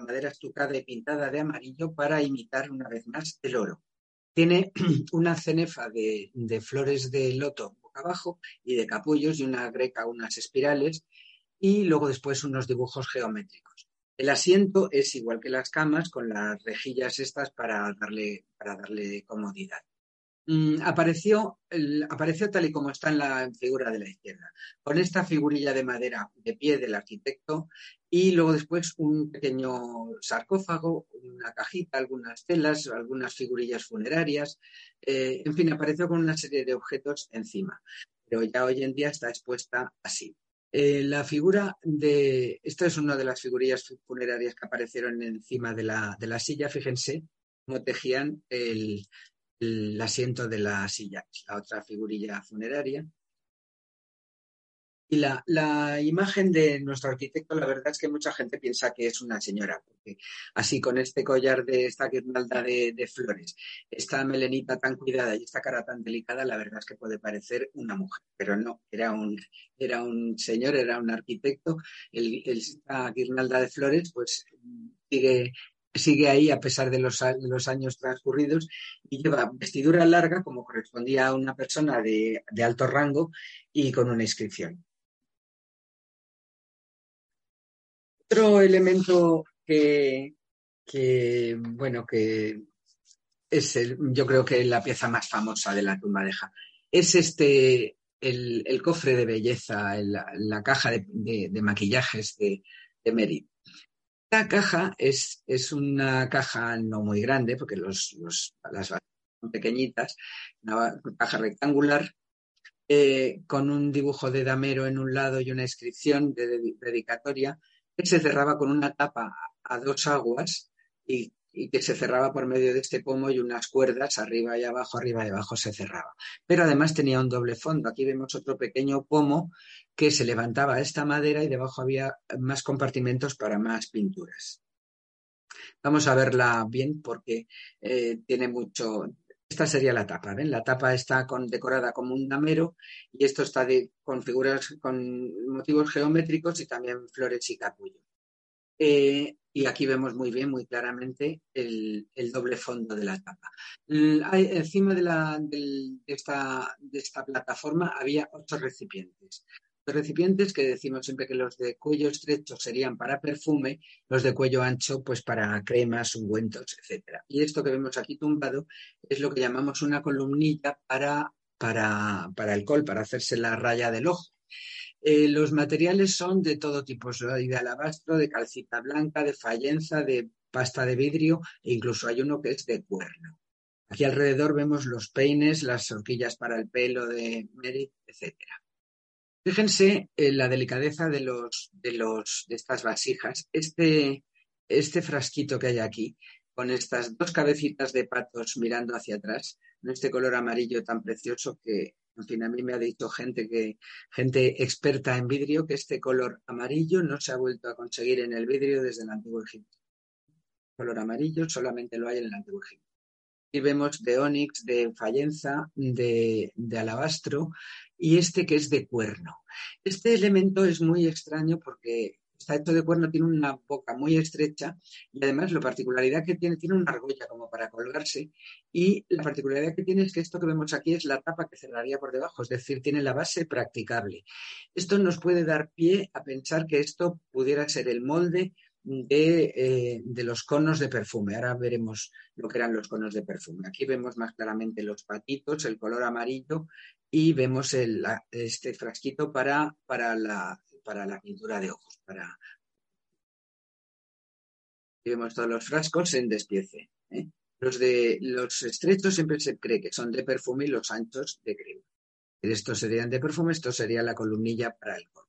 madera estucada y pintada de amarillo para imitar una vez más el oro. Tiene una cenefa de, de flores de loto abajo y de capullos y una greca, unas espirales y luego después unos dibujos geométricos. El asiento es igual que las camas, con las rejillas estas para darle, para darle comodidad. Mm, apareció, tal y como está en la figura de la izquierda, con esta figurilla de madera de pie del arquitecto y luego después un pequeño sarcófago, una cajita, algunas telas, algunas figurillas funerarias, eh, en fin, apareció con una serie de objetos encima, pero ya hoy en día está expuesta así. Eh, la figura de. Esta es una de las figurillas funerarias que aparecieron encima de la, de la silla. Fíjense cómo tejían el, el asiento de la silla. La otra figurilla funeraria. Y la, imagen de nuestro arquitecto, la verdad es que mucha gente piensa que es una señora, porque así con este collar de esta guirnalda de, flores, esta melenita tan cuidada y esta cara tan delicada, la verdad es que puede parecer una mujer, pero no, era un, era un señor, era un arquitecto. esta guirnalda de flores, pues sigue, sigue ahí a pesar de los, años transcurridos y lleva vestidura larga como correspondía a una persona de, alto rango y con una inscripción. Otro elemento que, bueno, que es el, yo creo que la pieza más famosa de la tumba de Ja, es este, el, cofre de belleza, la caja de, maquillajes de, de. Esta caja es, es, una caja no muy grande, porque los, los, las son pequeñitas, una caja rectangular eh, con un dibujo de damero en un lado y una inscripción de dedicatoria, que se cerraba con una tapa a dos aguas y, que se cerraba por medio de este pomo y unas cuerdas arriba y abajo, arriba y abajo se cerraba. Pero además tenía un doble fondo. Aquí vemos otro pequeño pomo que se levantaba esta madera y debajo había más compartimentos para más pinturas. Vamos a verla bien porque eh, tiene mucho, esta sería la tapa, ¿ven? La tapa está decorada como un damero y esto está con figuras, con motivos geométricos y también flores y capullo. Eh, y aquí vemos muy bien, muy claramente, el, doble fondo de la tapa. encima de, esta, de esta plataforma había ocho recipientes recipientes que decimos siempre que los de cuello estrecho serían para perfume, los de cuello ancho pues para cremas, ungüentos, etcétera. Y esto que vemos aquí tumbado es lo que llamamos una columnilla para, para, para alcohol, para hacerse la raya del ojo. Eh, los materiales son de todo tipo, de alabastro, de calcita blanca, de fallenza, de pasta de vidrio e incluso hay uno que es de cuerno. Aquí alrededor vemos los peines, las horquillas para el pelo de Merit, etcétera. Fíjense en la delicadeza de, los, de, los, de estas vasijas. Este, este frasquito que hay aquí, con estas dos cabecitas de patos mirando hacia atrás, en este color amarillo tan precioso que, en fin, a mí me ha dicho gente que, gente experta en vidrio, que este color amarillo no se ha vuelto a conseguir en el vidrio desde el Antiguo Egipto. El color amarillo solamente lo hay en el Antiguo Egipto. Y vemos de onix, de fallenza, de, de alabastro y este que es de cuerno. Este elemento es muy extraño porque está hecho de cuerno, tiene una boca muy estrecha y además la particularidad que tiene, tiene una argolla como para colgarse y la particularidad que tiene es que esto que vemos aquí es la tapa que cerraría por debajo, es decir, tiene la base practicable. Esto nos puede dar pie a pensar que esto pudiera ser el molde de, eh, de, los conos de perfume. Ahora veremos lo que eran los conos de perfume. Aquí vemos más claramente los patitos, el color amarillo y vemos este frasquito para, para, la, para la pintura de ojos. Para... Vemos todos los frascos en despiece. ¿eh? Los, de, los estrechos siempre se cree que son de perfume y los anchos de crema. Estos serían de perfume, esto sería la columnilla para el cono.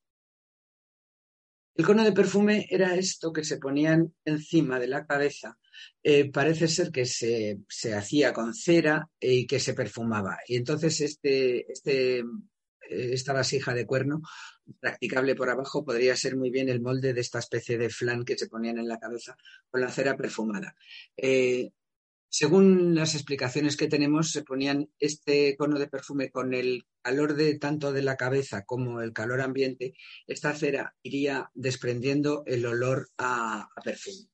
El cono de perfume era esto que se ponían encima de la cabeza. Eh, parece ser que se, hacía con cera y que se perfumaba. Y entonces este, este, eh, esta vasija de cuerno, practicable por abajo, podría ser muy bien el molde de esta especie de flan que se ponían en la cabeza con la cera perfumada. Eh, según las explicaciones que tenemos, se ponían este cono de perfume con el calor de tanto de la cabeza como el calor ambiente, esta cera iría desprendiendo el olor a, perfume.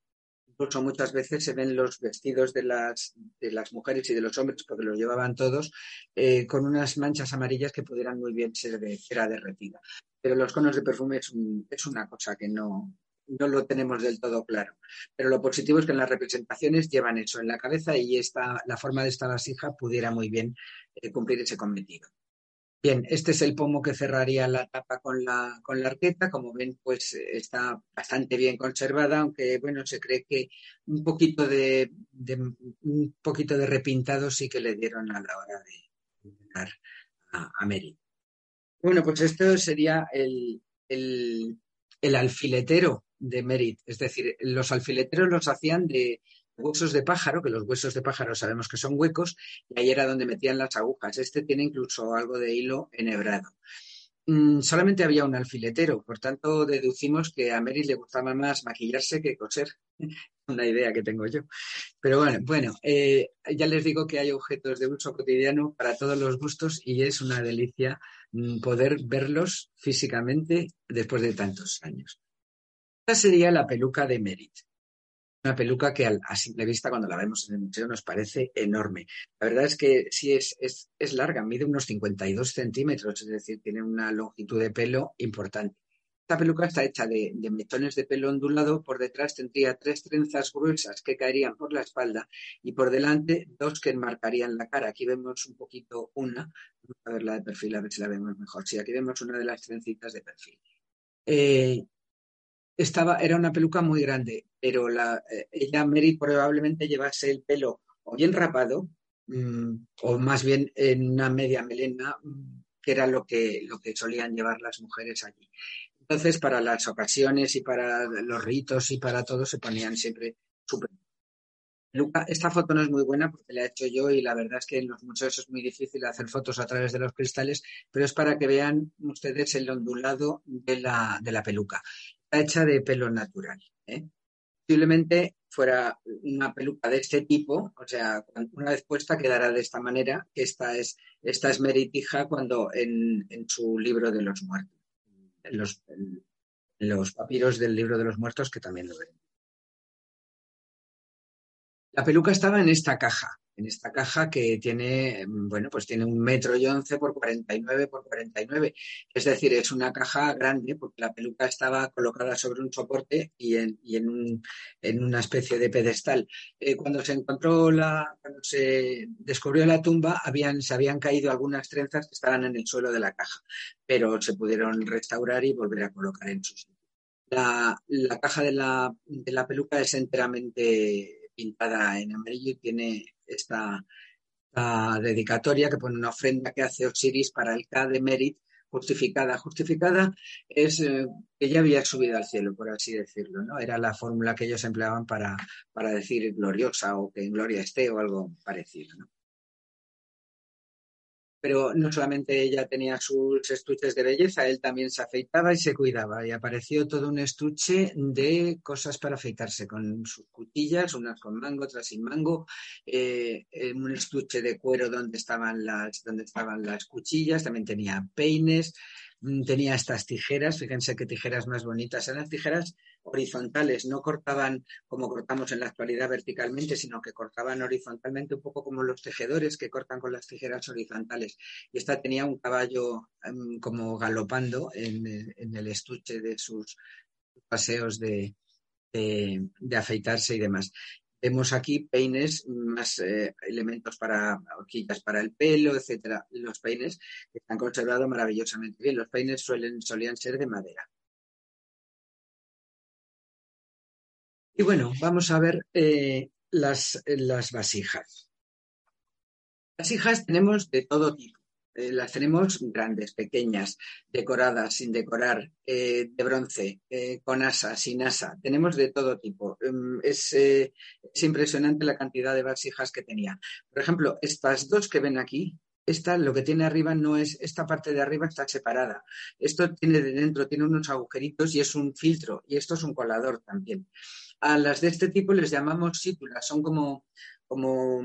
Incluso muchas veces se ven los vestidos de las, de las mujeres y de los hombres, porque los llevaban todos, eh, con unas manchas amarillas que pudieran muy bien ser de cera derretida. Pero los conos de perfume es una cosa que no, no lo tenemos del todo claro. Pero lo positivo es que en las representaciones llevan eso en la cabeza y esta, la forma de esta vasija pudiera muy bien eh, cumplir ese cometido. Bien, este es el pomo que cerraría la tapa con la, con la arqueta. Como ven, pues está bastante bien conservada, aunque bueno, se cree que un poquito de, un poquito de repintado sí que le dieron a la hora de dar a, a. Bueno, pues esto sería el, el, alfiletero de Merit. Es decir, los alfileteros los hacían de huesos de pájaro, que los huesos de pájaro sabemos que son huecos, y ahí era donde metían las agujas. Este tiene incluso algo de hilo enhebrado. Mm, solamente había un alfiletero, por tanto deducimos que a Merit le gustaba más maquillarse que coser. Una idea que tengo yo. Pero bueno, bueno eh, ya les digo que hay objetos de uso cotidiano para todos los gustos y es una delicia poder verlos físicamente después de tantos años. Esta sería la peluca de Merit. Una peluca que a simple vista cuando la vemos en el museo nos parece enorme. La verdad es que sí es, es, larga, mide unos 52 centímetros, es decir, tiene una longitud de pelo importante. Esta peluca está hecha de, metones de pelo ondulado. Por detrás tendría tres trenzas gruesas que caerían por la espalda y por delante dos que enmarcarían la cara. Aquí vemos un poquito una. Vamos a ver la de perfil, a ver si la vemos mejor. Sí, aquí vemos una de las trencitas de perfil. Eh, estaba, era una peluca muy grande, pero eh, ella, Mary, probablemente llevase el pelo o bien rapado, mm, o más bien en una media melena, mm, que era lo que, lo que solían llevar las mujeres allí. Entonces, para las ocasiones y para los ritos y para todo se ponían siempre súper esta foto no es muy buena porque la he hecho yo y la verdad es que en los museos es muy difícil hacer fotos a través de los cristales, pero es para que vean ustedes el ondulado de la, de la peluca. Está hecha de pelo natural. ¿eh? Posiblemente fuera una peluca de este tipo, o sea, una vez puesta quedará de esta manera, esta es, esta es Meritija cuando en, su libro de los muertos, en los, los papiros del libro de los muertos que también lo ven. La peluca estaba en esta caja, en esta caja que tiene, bueno, pues tiene un metro y once por 49 por 49. Es decir, es una caja grande porque la peluca estaba colocada sobre un soporte y en, en, una especie de pedestal. Eh, cuando se encontró la, cuando se descubrió la tumba, habían, se habían caído algunas trenzas que estaban en el suelo de la caja, pero se pudieron restaurar y volver a colocar en su sitio. La, la caja de la, de la peluca es enteramente pintada en amarillo y tiene esta, dedicatoria que pone una ofrenda que hace Osiris para el K de Merit justificada. Justificada es eh, que ya había subido al cielo, por así decirlo, ¿no? Era la fórmula que ellos empleaban para, para decir gloriosa o que en gloria esté o algo parecido, ¿no? Pero no solamente ella tenía sus estuches de belleza, él también se afeitaba y se cuidaba. Y apareció todo un estuche de cosas para afeitarse, con sus cuchillas, unas con mango, otras sin mango, eh, un estuche de cuero donde estaban las, donde estaban las cuchillas, también tenía peines, tenía estas tijeras, fíjense qué tijeras más bonitas, eran tijeras horizontales, no cortaban como cortamos en la actualidad verticalmente, sino que cortaban horizontalmente un poco como los tejedores que cortan con las tijeras horizontales. Y esta tenía un caballo em, como galopando en, el estuche de sus paseos de afeitarse y demás. Vemos aquí peines, más eh, elementos para horquillas para el pelo, etcétera. Los peines están conservados maravillosamente bien. Los peines suelen, solían ser de madera. Y bueno, vamos a ver eh, las, las vasijas. Vasijas tenemos de todo tipo. Eh, las tenemos grandes, pequeñas, decoradas, sin decorar, eh, de bronce, eh, con asa, sin asa. Tenemos de todo tipo. Em, es, es, impresionante la cantidad de vasijas que tenía. Por ejemplo, estas dos que ven aquí, esta lo que tiene arriba no es, esta parte de arriba está separada. Esto tiene de dentro, tiene unos agujeritos y es un filtro. Y esto es un colador también. A las de este tipo les llamamos sítulas, son como como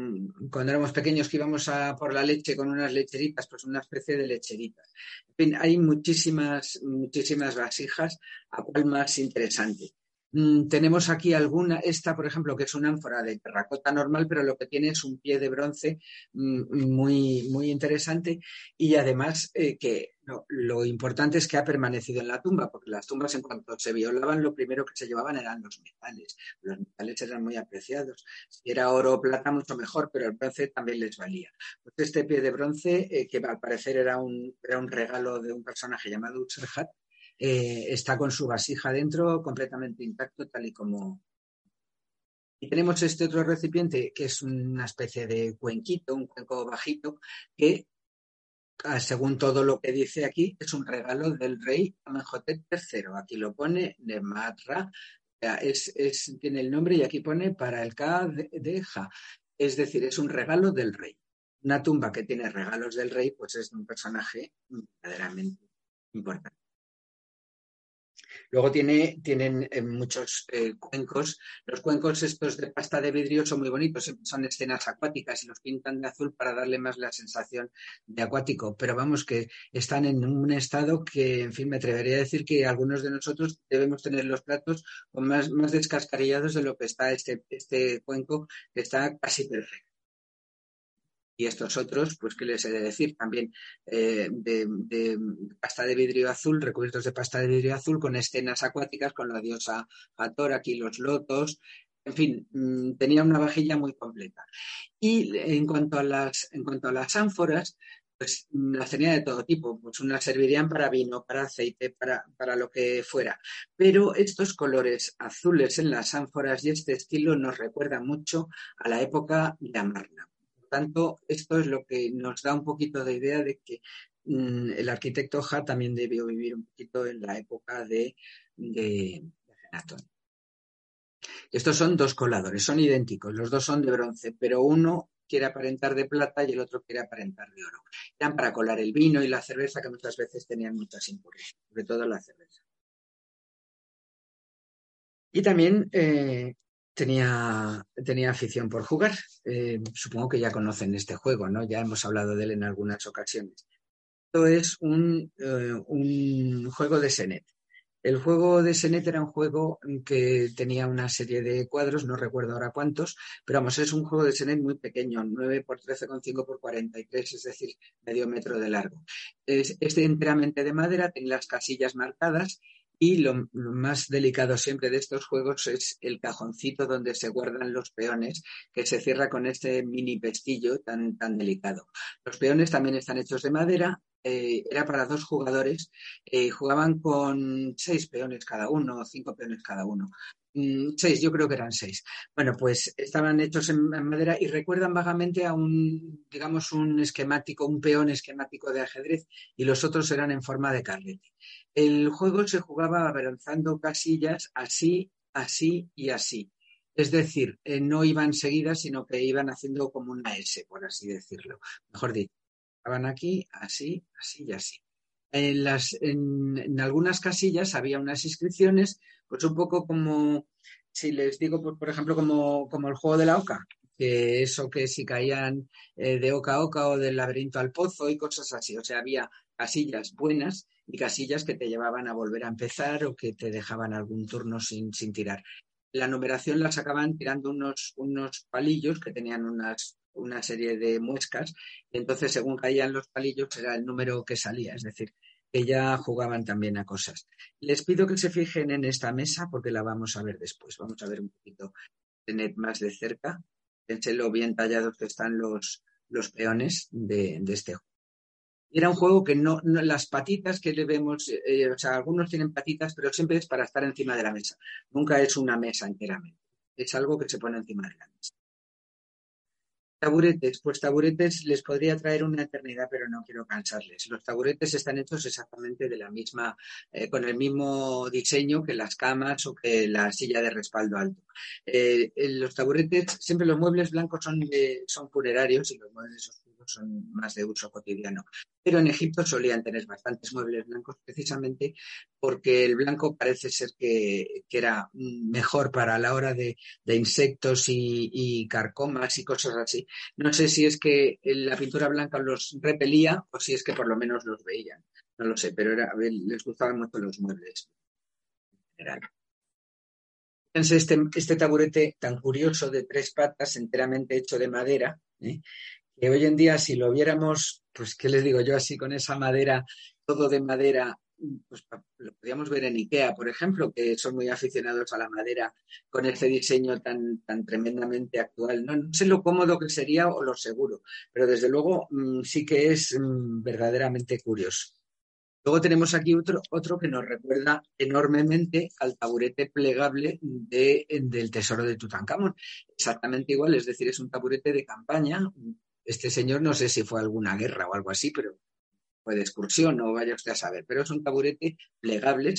cuando éramos pequeños que íbamos a por la leche con unas lecheritas, pues una especie de lecheritas. En fin, hay muchísimas, muchísimas vasijas, a cuál más interesante. Mm, tenemos aquí alguna, esta por ejemplo, que es una ánfora de terracota normal, pero lo que tiene es un pie de bronce mm, muy, muy interesante y además eh, que lo importante es que ha permanecido en la tumba, porque las tumbas en cuanto se violaban, lo primero que se llevaban eran los metales. Los metales eran muy apreciados. Si era oro o plata, mucho mejor, pero el bronce también les valía. Pues este pie de bronce, eh, que al parecer era un, era un regalo de un personaje llamado Utserhat, eh, está con su vasija dentro completamente intacto, tal y como. Y tenemos este otro recipiente que es una especie de cuenquito, un cuenco bajito, que ah, según todo lo que dice aquí, es un regalo del rey Amenhotep III. Aquí lo pone Nematra, es, es, tiene el nombre y aquí pone para el K de, Ja. Es decir, es un regalo del rey. Una tumba que tiene regalos del rey, pues es un personaje verdaderamente importante. Luego tiene, tienen eh, muchos eh, cuencos. Los cuencos estos de pasta de vidrio son muy bonitos, son escenas acuáticas y los pintan de azul para darle más la sensación de acuático. Pero vamos, que están en un estado que, en fin, me atrevería a decir que algunos de nosotros debemos tener los platos más, más descascarillados de lo que está este, este cuenco, que está casi perfecto y estos otros, pues qué les he de decir, también eh, de, pasta de vidrio azul, recubiertos de pasta de vidrio azul, con escenas acuáticas, con la diosa Hathor, aquí los lotos, en fin, mm, tenía una vajilla muy completa. Y en cuanto a las, en cuanto a las ánforas, pues mm, las tenía de todo tipo, pues unas servirían para vino, para aceite, para, para, lo que fuera. Pero estos colores azules en las ánforas y este estilo nos recuerda mucho a la época de Amarna tanto, esto es lo que nos da un poquito de idea de que mm, el arquitecto Ja también debió vivir un poquito en la época de, de, Estos son dos coladores, son idénticos, los dos son de bronce, pero uno quiere aparentar de plata y el otro quiere aparentar de oro. Eran para colar el vino y la cerveza que muchas veces tenían muchas impurezas, sobre todo la cerveza. Y también eh, tenía, tenía afición por jugar. Eh, supongo que ya conocen este juego, ¿no? Ya hemos hablado de él en algunas ocasiones. Esto es un, eh, un juego de Senet. El juego de Senet era un juego que tenía una serie de cuadros, no recuerdo ahora cuántos, pero vamos, es un juego de Senet muy pequeño, 9 por 13,5 por 43, es decir, medio metro de largo. Es, es enteramente de madera, tiene las casillas marcadas y lo, más delicado siempre de estos juegos es el cajoncito donde se guardan los peones, que se cierra con este mini pestillo tan, tan delicado. Los peones también están hechos de madera, eh, era para dos jugadores, eh, jugaban con seis peones cada uno, o cinco peones cada uno. Mm, seis, yo creo que eran seis. Bueno, pues estaban hechos en, madera y recuerdan vagamente a un, digamos, un esquemático, un peón esquemático de ajedrez y los otros eran en forma de carlete. El juego se jugaba avanzando casillas así, así y así. Es decir, eh, no iban seguidas, sino que iban haciendo como una S, por así decirlo. Mejor dicho, estaban aquí, así, así y así. En, las, en, algunas casillas había unas inscripciones, pues un poco como, si les digo, por, ejemplo, como, como, el juego de la oca, que eso que si caían eh, de oca a oca o del laberinto al pozo y cosas así. O sea, había casillas buenas y casillas que te llevaban a volver a empezar o que te dejaban algún turno sin, sin tirar. La numeración la sacaban tirando unos, unos palillos que tenían unas, una serie de muescas y entonces según caían los palillos era el número que salía, es decir, que ya jugaban también a cosas. Les pido que se fijen en esta mesa porque la vamos a ver después. Vamos a ver un poquito tener más de cerca. Fíjense lo bien tallados que están los, los peones de, de este juego era un juego que no, las patitas que le vemos, eh, o sea, algunos tienen patitas, pero siempre es para estar encima de la mesa. Nunca es una mesa enteramente. Es algo que se pone encima de la mesa. Taburetes, pues taburetes les podría traer una eternidad, pero no quiero cansarles. Los taburetes están hechos exactamente de la misma, eh, con el mismo diseño que las camas o que la silla de respaldo alto. Eh, los taburetes, siempre los muebles blancos son, son funerarios y los muebles son más de uso cotidiano. Pero en Egipto solían tener bastantes muebles blancos precisamente porque el blanco parece ser que, era mejor para la hora de, insectos y, carcomas y cosas así. No sé si es que la pintura blanca los repelía o si es que por lo menos los veían. No lo sé, pero les gustaban mucho los muebles en general. Este, este, taburete tan curioso de tres patas, enteramente hecho de madera, ¿eh? Que hoy en día si lo viéramos, pues qué les digo yo así con esa madera, todo de madera, pues lo podríamos ver en Ikea, por ejemplo, que son muy aficionados a la madera con ese diseño tan, tan tremendamente actual. No, sé lo cómodo que sería o lo seguro, pero desde luego mm, sí que es mm, verdaderamente curioso. Luego tenemos aquí otro, otro que nos recuerda enormemente al taburete plegable de, del tesoro de Tutankamón. Exactamente igual, es decir, es un taburete de campaña, este señor no sé si fue alguna guerra o algo así, pero fue de excursión o vaya usted a saber, pero es un taburete plegable,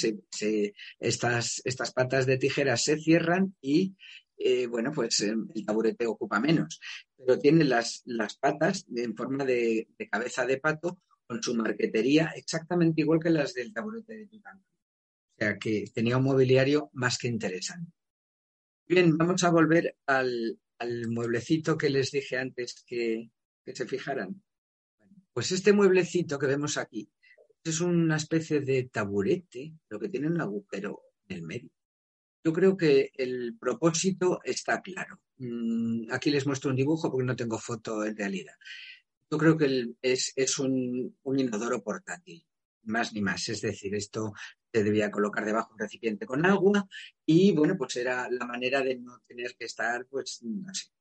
estas, estas patas de tijeras se cierran y eh, bueno, pues eh, el taburete ocupa menos, pero tiene las, las patas en forma de, cabeza de pato con su marquetería exactamente igual que las del taburete de Tutankamón. O sea que tenía un mobiliario más que interesante. Bien, vamos a volver al, al mueblecito que les dije antes que, se fijaran. Pues este mueblecito que vemos aquí es una especie de taburete, lo que tiene un agujero en el medio. Yo creo que el propósito está claro. Mm, aquí les muestro un dibujo porque no tengo foto en realidad. Yo creo que es, un, un, inodoro portátil, más ni más. Es decir, esto se debía colocar debajo un recipiente con agua y bueno, pues era la manera de no tener que estar pues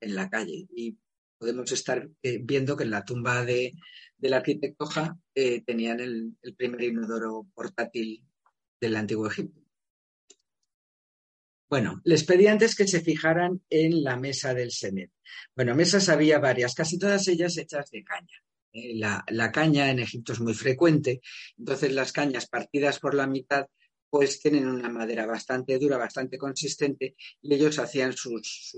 en la calle. Y podemos estar eh, viendo que en la tumba de, del arquitecto Ja eh, tenían el, primer inodoro portátil del antiguo Egipto. Bueno, les pedí antes que se fijaran en la mesa del Senet. Bueno, mesas había varias, casi todas ellas hechas de caña. Eh, la, caña en Egipto es muy frecuente, entonces las cañas partidas por la mitad pues tienen una madera bastante dura, bastante consistente y ellos hacían sus,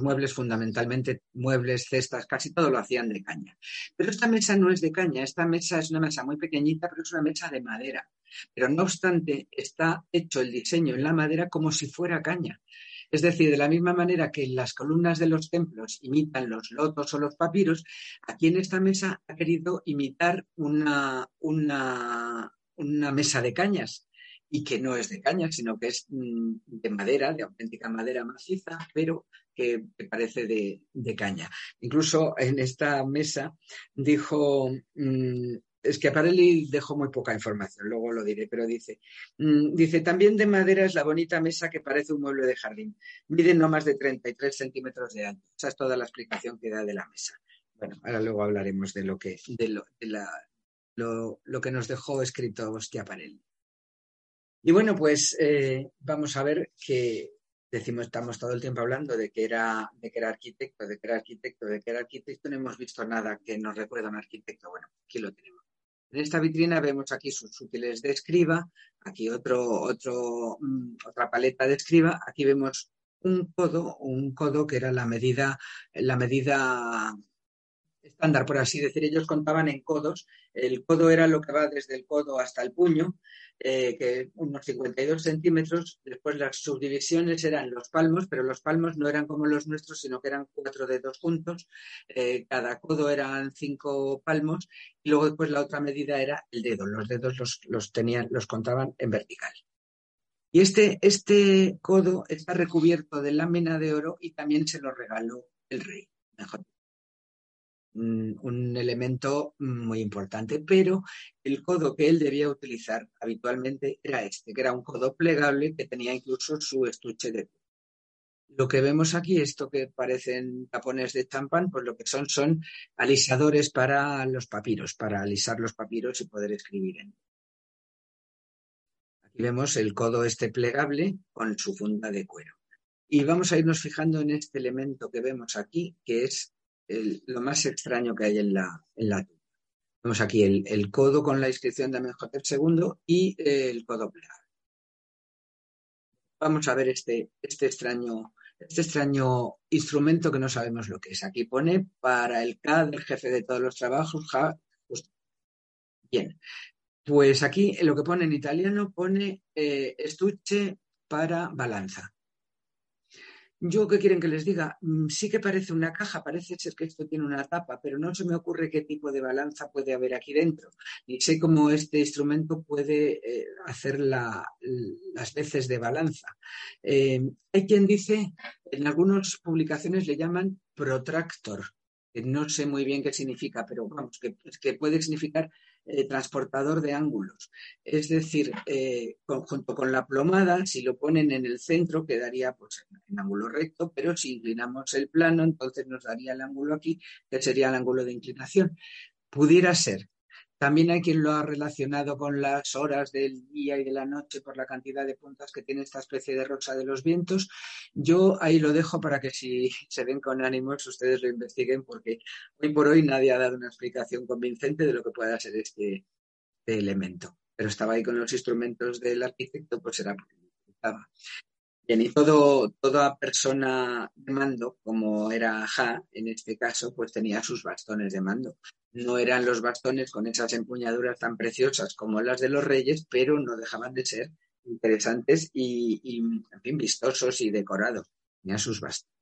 muebles fundamentalmente, muebles, cestas, casi todo lo hacían de caña. Pero esta mesa no es de caña, esta mesa es una mesa muy pequeñita, pero es una mesa de madera. Pero no obstante, está hecho el diseño en la madera como si fuera caña. Es decir, de la misma manera que las columnas de los templos imitan los lotos o los papiros, aquí en esta mesa ha querido imitar una, una, mesa de cañas y que no es de caña, sino que es mm, de madera, de auténtica madera maciza, pero que, parece de, caña. Incluso en esta mesa dijo, mm, es que Aparelli dejó muy poca información, luego lo diré, pero dice, mm, dice, también de madera es la bonita mesa que parece un mueble de jardín. Mide no más de 33 centímetros de ancho. Esa es toda la explicación que da de la mesa. Bueno, ahora luego hablaremos de lo que, de lo, la, lo, lo que nos dejó escrito Schiaparelli. Y bueno, pues eh, vamos a ver que decimos, estamos todo el tiempo hablando de que era, de que era arquitecto, de que era arquitecto, de que era arquitecto, no hemos visto nada que nos recuerda a un arquitecto. Bueno, aquí lo tenemos. En esta vitrina vemos aquí sus útiles de escriba, aquí otro, otro, mm, otra paleta de escriba, aquí vemos un codo, un codo que era la medida, la medida estándar, por así decir. Ellos contaban en codos. El codo era lo que va desde el codo hasta el puño, eh, que unos 52 centímetros. Después las subdivisiones eran los palmos, pero los palmos no eran como los nuestros, sino que eran cuatro dedos juntos. Eh, cada codo eran cinco palmos y luego después la otra medida era el dedo. Los dedos los, los tenían, los contaban en vertical. Y este, este codo está recubierto de lámina de oro y también se lo regaló el rey. Mejor un elemento muy importante, pero el codo que él debía utilizar habitualmente era este, que era un codo plegable que tenía incluso su estuche de lo que vemos aquí, esto que parecen tapones de champán, pues lo que son son alisadores para los papiros, para alisar los papiros y poder escribir en. Aquí vemos el codo este plegable con su funda de cuero. Y vamos a irnos fijando en este elemento que vemos aquí, que es lo más extraño que hay en la, en la Vemos aquí el, codo con la inscripción de Amenhotep II y el codo plegable. Vamos a ver este, este, extraño, este extraño instrumento que no sabemos lo que es. Aquí pone para el K del jefe de todos los trabajos. Bien, pues aquí lo que pone en italiano pone eh, estuche para balanza. Yo, ¿qué quieren que les diga? Mm, sí que parece una caja, parece ser que esto tiene una tapa, pero no se me ocurre qué tipo de balanza puede haber aquí dentro. Ni sé cómo este instrumento puede eh, hacer las veces de balanza. Eh, hay quien dice, en algunas publicaciones le llaman protractor, que no sé muy bien qué significa, pero vamos, que puede significar eh, transportador de ángulos. Es decir, eh, junto con la plomada, si lo ponen en el centro, quedaría pues, en ángulo recto, pero si inclinamos el plano, entonces nos daría el ángulo aquí, que sería el ángulo de inclinación. Pudiera ser también hay quien lo ha relacionado con las horas del día y de la noche por la cantidad de puntas que tiene esta especie de rosa de los vientos. Yo ahí lo dejo para que si se ven con ánimos ustedes lo investiguen porque hoy por hoy nadie ha dado una explicación convincente de lo que pueda ser este, este elemento. Pero estaba ahí con los instrumentos del arquitecto, pues era porque estaba. Bien, y todo, toda persona de mando, como era Ja en este caso, pues tenía sus bastones de mando. No eran los bastones con esas empuñaduras tan preciosas como las de los reyes, pero no dejaban de ser interesantes y, en fin, vistosos y decorados. Tenía sus bastones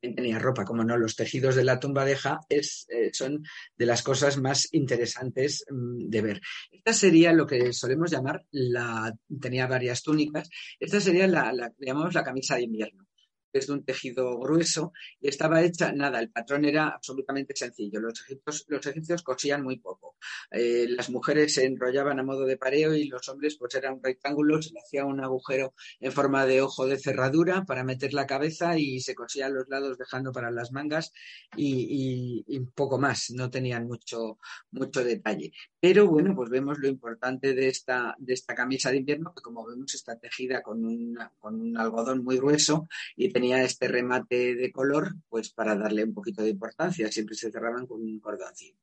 tenía ropa, como no, los tejidos de la tumba de Ja es, eh, son de las cosas más interesantes mm, de ver. Esta sería lo que solemos llamar la, tenía varias túnicas, esta sería la, la llamamos la camisa de invierno es de un tejido grueso y estaba hecha, nada, el patrón era absolutamente sencillo. Los egipcios, los egipcios cosían muy poco. Eh, las mujeres se enrollaban a modo de pareo y los hombres pues eran rectángulos, se le hacía un agujero en forma de ojo de cerradura para meter la cabeza y se cosían los lados dejando para las mangas y, poco más, no tenían mucho, mucho detalle. Pero bueno, pues vemos lo importante de esta, de esta camisa de invierno, que como vemos está tejida con, con un algodón muy grueso y tenía este remate de color, pues para darle un poquito de importancia, siempre se cerraban con un cordoncito.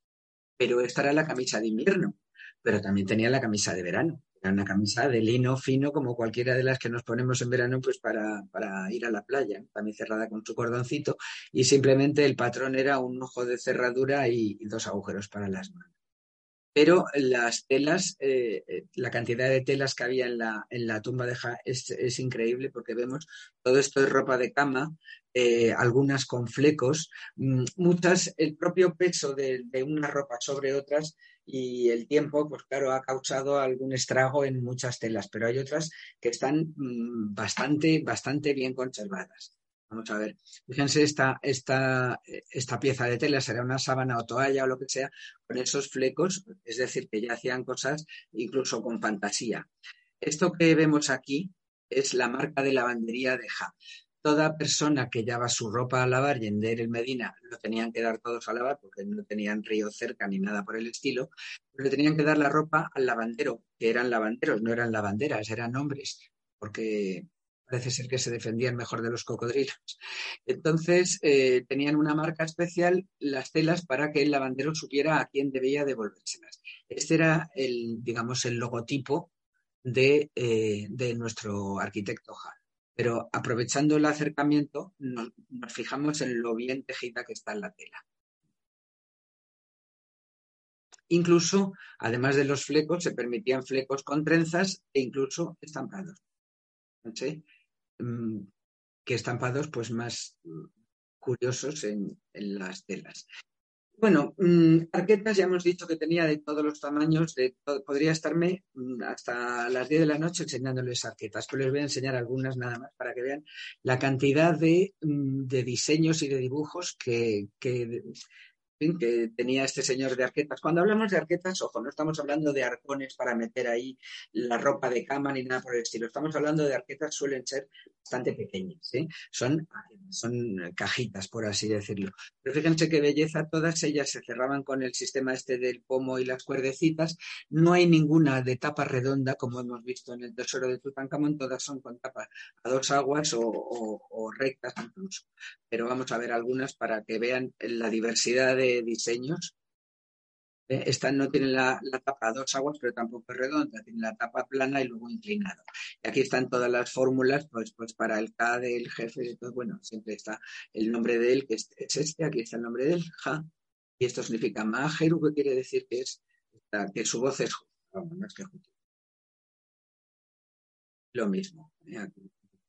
Pero esta era la camisa de invierno, pero también tenía la camisa de verano. Era una camisa de lino fino como cualquiera de las que nos ponemos en verano pues para, para ir a la playa, también cerrada con su cordoncito y simplemente el patrón era un ojo de cerradura y dos agujeros para las manos pero las telas, eh, eh, la cantidad de telas que había en la, en la tumba de Ja es, increíble porque vemos todo esto de ropa de cama, eh, algunas con flecos, mm, muchas, el propio peso de, una ropa sobre otras y el tiempo, pues claro, ha causado algún estrago en muchas telas, pero hay otras que están mm, bastante, bastante bien conservadas. Vamos a ver, fíjense esta, esta, esta pieza de tela, será una sábana o toalla o lo que sea, con esos flecos, es decir, que ya hacían cosas incluso con fantasía. Esto que vemos aquí es la marca de lavandería de Ja. Toda persona que lleva su ropa a lavar y en el Medina lo tenían que dar todos a lavar porque no tenían río cerca ni nada por el estilo, le tenían que dar la ropa al lavandero, que eran lavanderos, no eran lavanderas, eran hombres, porque parece ser que se defendían mejor de los cocodrilos. Entonces, eh, tenían una marca especial las telas para que el lavandero supiera a quién debía devolvérselas. Este era el, digamos, el logotipo de, eh, nuestro arquitecto Hall. Pero aprovechando el acercamiento, nos, fijamos en lo bien tejida que está en la tela. Incluso, además de los flecos, se permitían flecos con trenzas e incluso estampados. Mm, que estampados pues más curiosos en, las telas. Bueno, mm, arquetas ya hemos dicho que tenía de todos los tamaños, de podría estarme mm, hasta las 10 de la noche enseñándoles arquetas, pero les voy a enseñar algunas nada más para que vean la cantidad de, diseños y de dibujos que, que tenía este señor de arquetas. Cuando hablamos de arquetas, ojo, no estamos hablando de arcones para meter ahí la ropa de cama ni nada por el estilo. Estamos hablando de arquetas suelen ser bastante pequeñas, son, son cajitas, por así decirlo. Pero fíjense qué belleza, todas ellas se cerraban con el sistema este del pomo y las cuerdecitas. No hay ninguna de tapa redonda, como hemos visto en el tesoro de Tutankamón, todas son con tapa a dos aguas o, o rectas incluso. Pero vamos a ver algunas para que vean la diversidad de diseños. Eh, esta no tiene la, tapa a dos aguas, pero tampoco es redonda, tiene la tapa plana y luego inclinado. Y aquí están todas las fórmulas, pues, pues para el K del jefe, bueno, siempre está el nombre de él, que es, este, aquí está el nombre de él, Ja, y esto significa Majeru, que quiere decir que es que su voz es es que Lo mismo, ¿eh?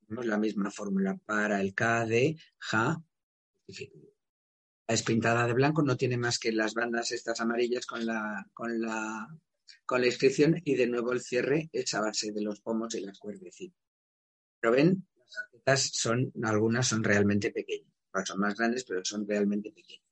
tenemos la misma fórmula para el K de Ja, es pintada de blanco, no tiene más que las bandas estas amarillas con la, con la, con la inscripción y de nuevo el cierre es a base de los pomos y las cuerdecitas. Pero ven, las arquetas son, algunas son realmente pequeñas, son más grandes, pero son realmente pequeñas.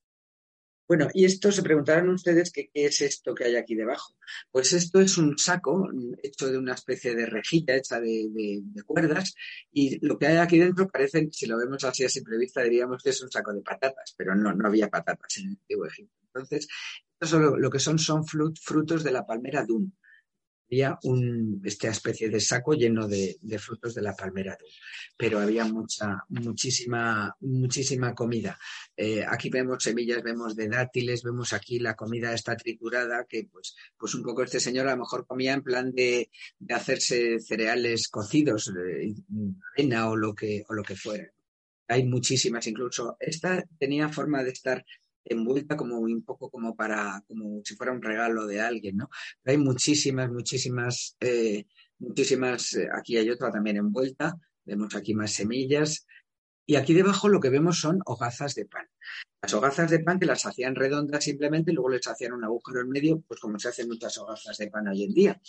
Bueno, y esto se preguntarán ustedes qué es esto que hay aquí debajo. Pues esto es un saco hecho de una especie de rejita hecha de, cuerdas y lo que hay aquí dentro parece, si lo vemos así a simple vista, diríamos que es un saco de patatas, pero no, no había patatas en el antiguo Egipto. Entonces, esto lo, lo que son son frutos de la palmera dun había un, esta especie de saco lleno de, frutos de la palmera. Pero había mucha, muchísima, muchísima comida. Eh, aquí vemos semillas, vemos de dátiles, vemos aquí la comida está triturada, que pues, pues un poco este señor a lo mejor comía en plan de, hacerse cereales cocidos, eh, avena o lo que, o lo que fuera. Hay muchísimas, incluso esta tenía forma de estar envuelta como un poco como para, como si fuera un regalo de alguien, ¿no? hay muchísimas, muchísimas, eh, muchísimas, eh, aquí hay otra también envuelta, vemos aquí más semillas, y aquí debajo lo que vemos son hogazas de pan. Las hogazas de pan que las hacían redondas simplemente, luego les hacían un agujero en medio, pues como se hacen muchas hogazas de pan hoy en día.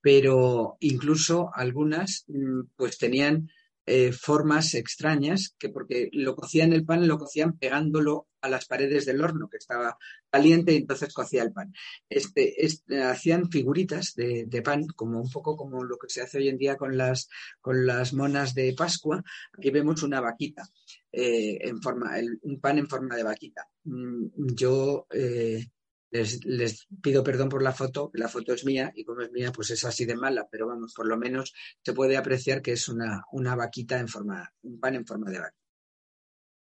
Pero incluso algunas, mm, pues tenían eh, formas extrañas, que porque lo cocían el pan, lo cocían pegándolo a las paredes del horno que estaba caliente y entonces cocía el pan. Este, este hacían figuritas de, pan, como un poco como lo que se hace hoy en día con las, con las monas de Pascua. Aquí vemos una vaquita, eh, en forma, un pan en forma de vaquita. Mm, yo eh, les, pido perdón por la foto, la foto es mía y como es mía, pues es así de mala, pero vamos, por lo menos se puede apreciar que es una, una vaquita en forma, un pan en forma de vaquita.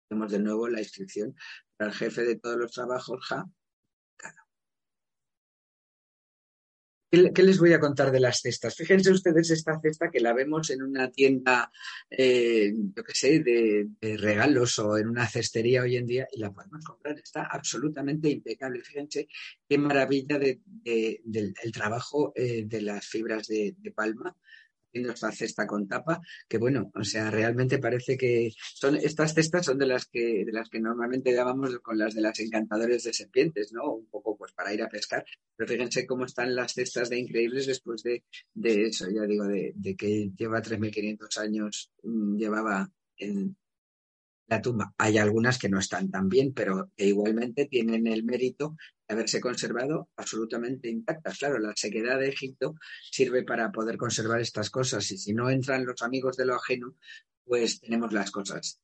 Vemos de nuevo la inscripción para el jefe de todos los trabajos, Ja, ¿Qué, les voy a contar de las cestas? Fíjense ustedes esta cesta que la vemos en una tienda, eh, yo qué sé, de, regalos o en una cestería hoy en día y la podemos comprar. Está absolutamente impecable. Fíjense qué maravilla del trabajo eh, de las fibras de palma esta cesta con tapa, que bueno, o sea, realmente parece que son estas cestas son de las que de las que normalmente llamamos con las de las encantadores de serpientes, ¿no? Un poco pues para ir a pescar, pero fíjense cómo están las cestas de increíbles después de, eso, ya digo, de, de que lleva 3.500 años, mm, llevaba en, la tumba. Hay algunas que no están tan bien, pero que igualmente tienen el mérito de haberse conservado absolutamente intactas. Claro, la sequedad de Egipto sirve para poder conservar estas cosas y si no entran los amigos de lo ajeno, pues tenemos las cosas.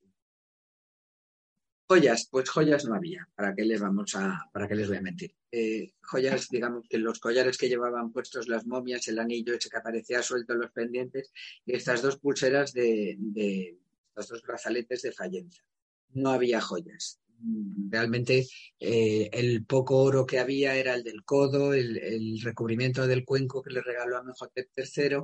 Joyas, pues joyas no había. ¿Para qué les vamos a, para qué les voy a mentir? Eh, joyas, digamos que los collares que llevaban puestos las momias, el anillo ese que aparecía suelto en los pendientes y estas dos pulseras de los dos brazaletes de Fallenza. No había joyas. Realmente eh, el poco oro que había era el del codo, el, recubrimiento del cuenco que le regaló a Mejotep III,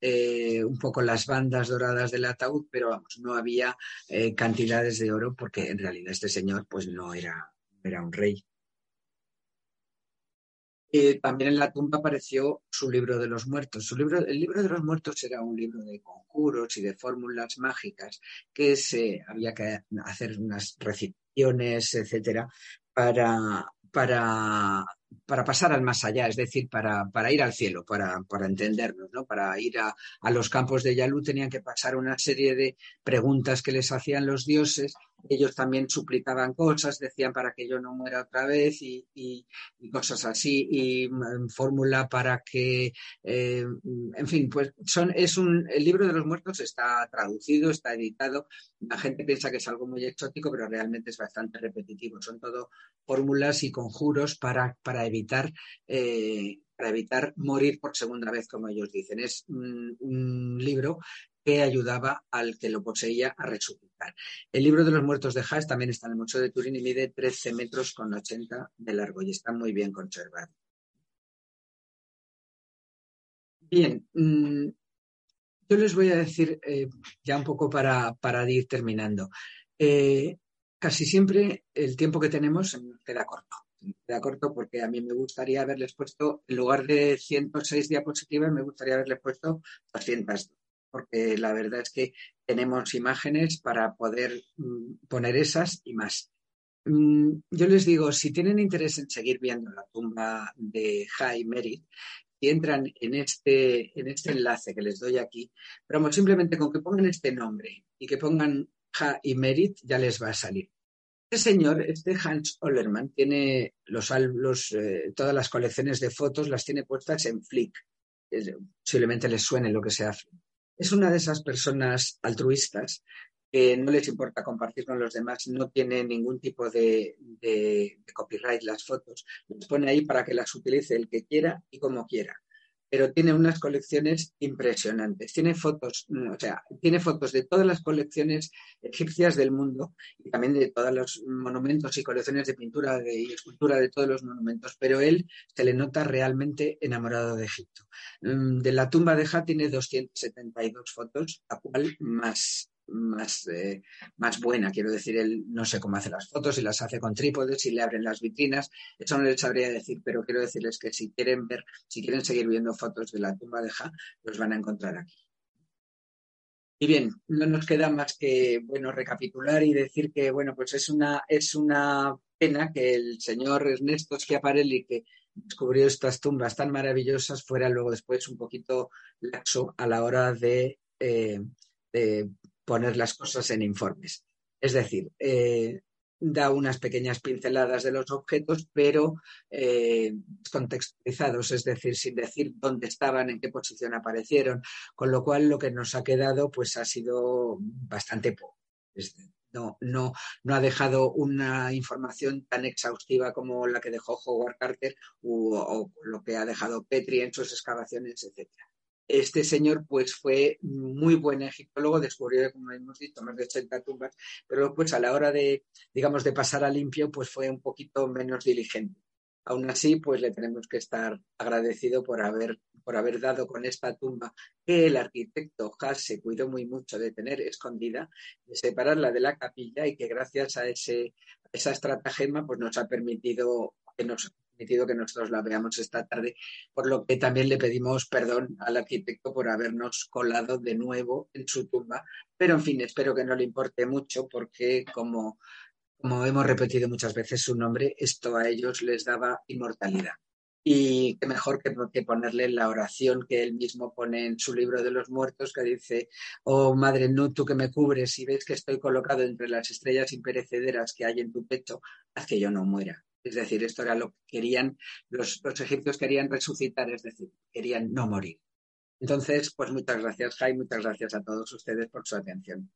eh, un poco las bandas doradas del ataúd, pero vamos, no había eh, cantidades de oro porque en realidad este señor pues no era, era un rey. Eh, también en la tumba apareció su libro de los muertos. Su libro, el libro de los muertos era un libro de conjuros y de fórmulas mágicas que se había que hacer unas recitaciones, etcétera, para, para, para pasar al más allá, es decir, para, para ir al cielo, para, para entendernos, ¿no? Para ir a, a, los campos de Yalu tenían que pasar una serie de preguntas que les hacían los dioses ellos también suplicaban cosas, decían para que yo no muera otra vez y, cosas así, y mm, fórmula para que, eh, en fin, pues son, es un, el libro de los muertos está traducido, está editado, la gente piensa que es algo muy exótico, pero realmente es bastante repetitivo, son todo fórmulas y conjuros para, para evitar eh, para evitar morir por segunda vez, como ellos dicen. Es un libro que ayudaba al que lo poseía a resucitar. El libro de los muertos de Haas también está en el Museo de Turín y mide 13 metros con 80 de largo y está muy bien conservado. Bien, mm, yo les voy a decir eh, ya un poco para, ir terminando. Eh, casi siempre el tiempo que tenemos queda corto. Queda corto porque a mí me gustaría haberles puesto, en lugar de 106 diapositivas, me gustaría haberles puesto 200 porque la verdad es que tenemos imágenes para poder mm, poner esas y más. Mm, yo les digo, si tienen interés en seguir viendo la tumba de High Merit, y entran en este, en este enlace que les doy aquí, pero simplemente con que pongan este nombre y que pongan Ha y Merit, ya les va a salir. Este señor, este Hans Ollermann, tiene los, los eh, todas las colecciones de fotos, las tiene puestas en Flick. Posiblemente les suene lo que sea Flick es una de esas personas altruistas que no les importa compartir con los demás, no tiene ningún tipo de, copyright las fotos, las pone ahí para que las utilice el que quiera y como quiera pero tiene unas colecciones impresionantes. Tiene fotos, mm, o sea, tiene fotos de todas las colecciones egipcias del mundo y también de todos los monumentos y colecciones de pintura y escultura de todos los monumentos, pero él se le nota realmente enamorado de Egipto. Mm, de la tumba de Ja tiene 272 fotos, a cual más más, eh, más buena. Quiero decir, él no sé cómo hace las fotos, si las hace con trípodes, si le abren las vitrinas, eso no les sabría decir, pero quiero decirles que si quieren ver, si quieren seguir viendo fotos de la tumba de Ja, los van a encontrar aquí. Y bien, no nos queda más que, bueno, recapitular y decir que, bueno, pues es una, es una pena que el señor Ernesto Schiaparelli, que descubrió estas tumbas tan maravillosas, fuera luego después un poquito laxo a la hora de, eh, de poner las cosas en informes. Es decir, eh, da unas pequeñas pinceladas de los objetos, pero eh, contextualizados, es decir, sin decir dónde estaban, en qué posición aparecieron, con lo cual lo que nos ha quedado pues ha sido bastante poco. No, no, no ha dejado una información tan exhaustiva como la que dejó Howard Carter o lo que ha dejado Petri en sus excavaciones, etcétera. Este señor pues fue muy buen egiptólogo, descubrió, como hemos dicho, más de 80 tumbas, pero pues a la hora de, digamos, de pasar a limpio, pues fue un poquito menos diligente. Aún así, pues le tenemos que estar agradecido por haber, por haber dado con esta tumba que el arquitecto Haas se cuidó muy mucho de tener escondida, de separarla de la capilla y que gracias a, ese, a esa estratagema pues nos ha permitido que nos que nosotros la veamos esta tarde, por lo que también le pedimos perdón al arquitecto por habernos colado de nuevo en su tumba, pero en fin, espero que no le importe mucho porque como, como hemos repetido muchas veces su nombre, esto a ellos les daba inmortalidad. Y qué mejor que, que, ponerle la oración que él mismo pone en su libro de los muertos, que dice, oh Madre no tú que me cubres y ves que estoy colocado entre las estrellas imperecederas que hay en tu pecho, haz que yo no muera. Es decir, esto era lo que querían, los, egipcios querían resucitar, es decir, querían no morir. Entonces, pues muchas gracias, Jai, muchas gracias a todos ustedes por su atención.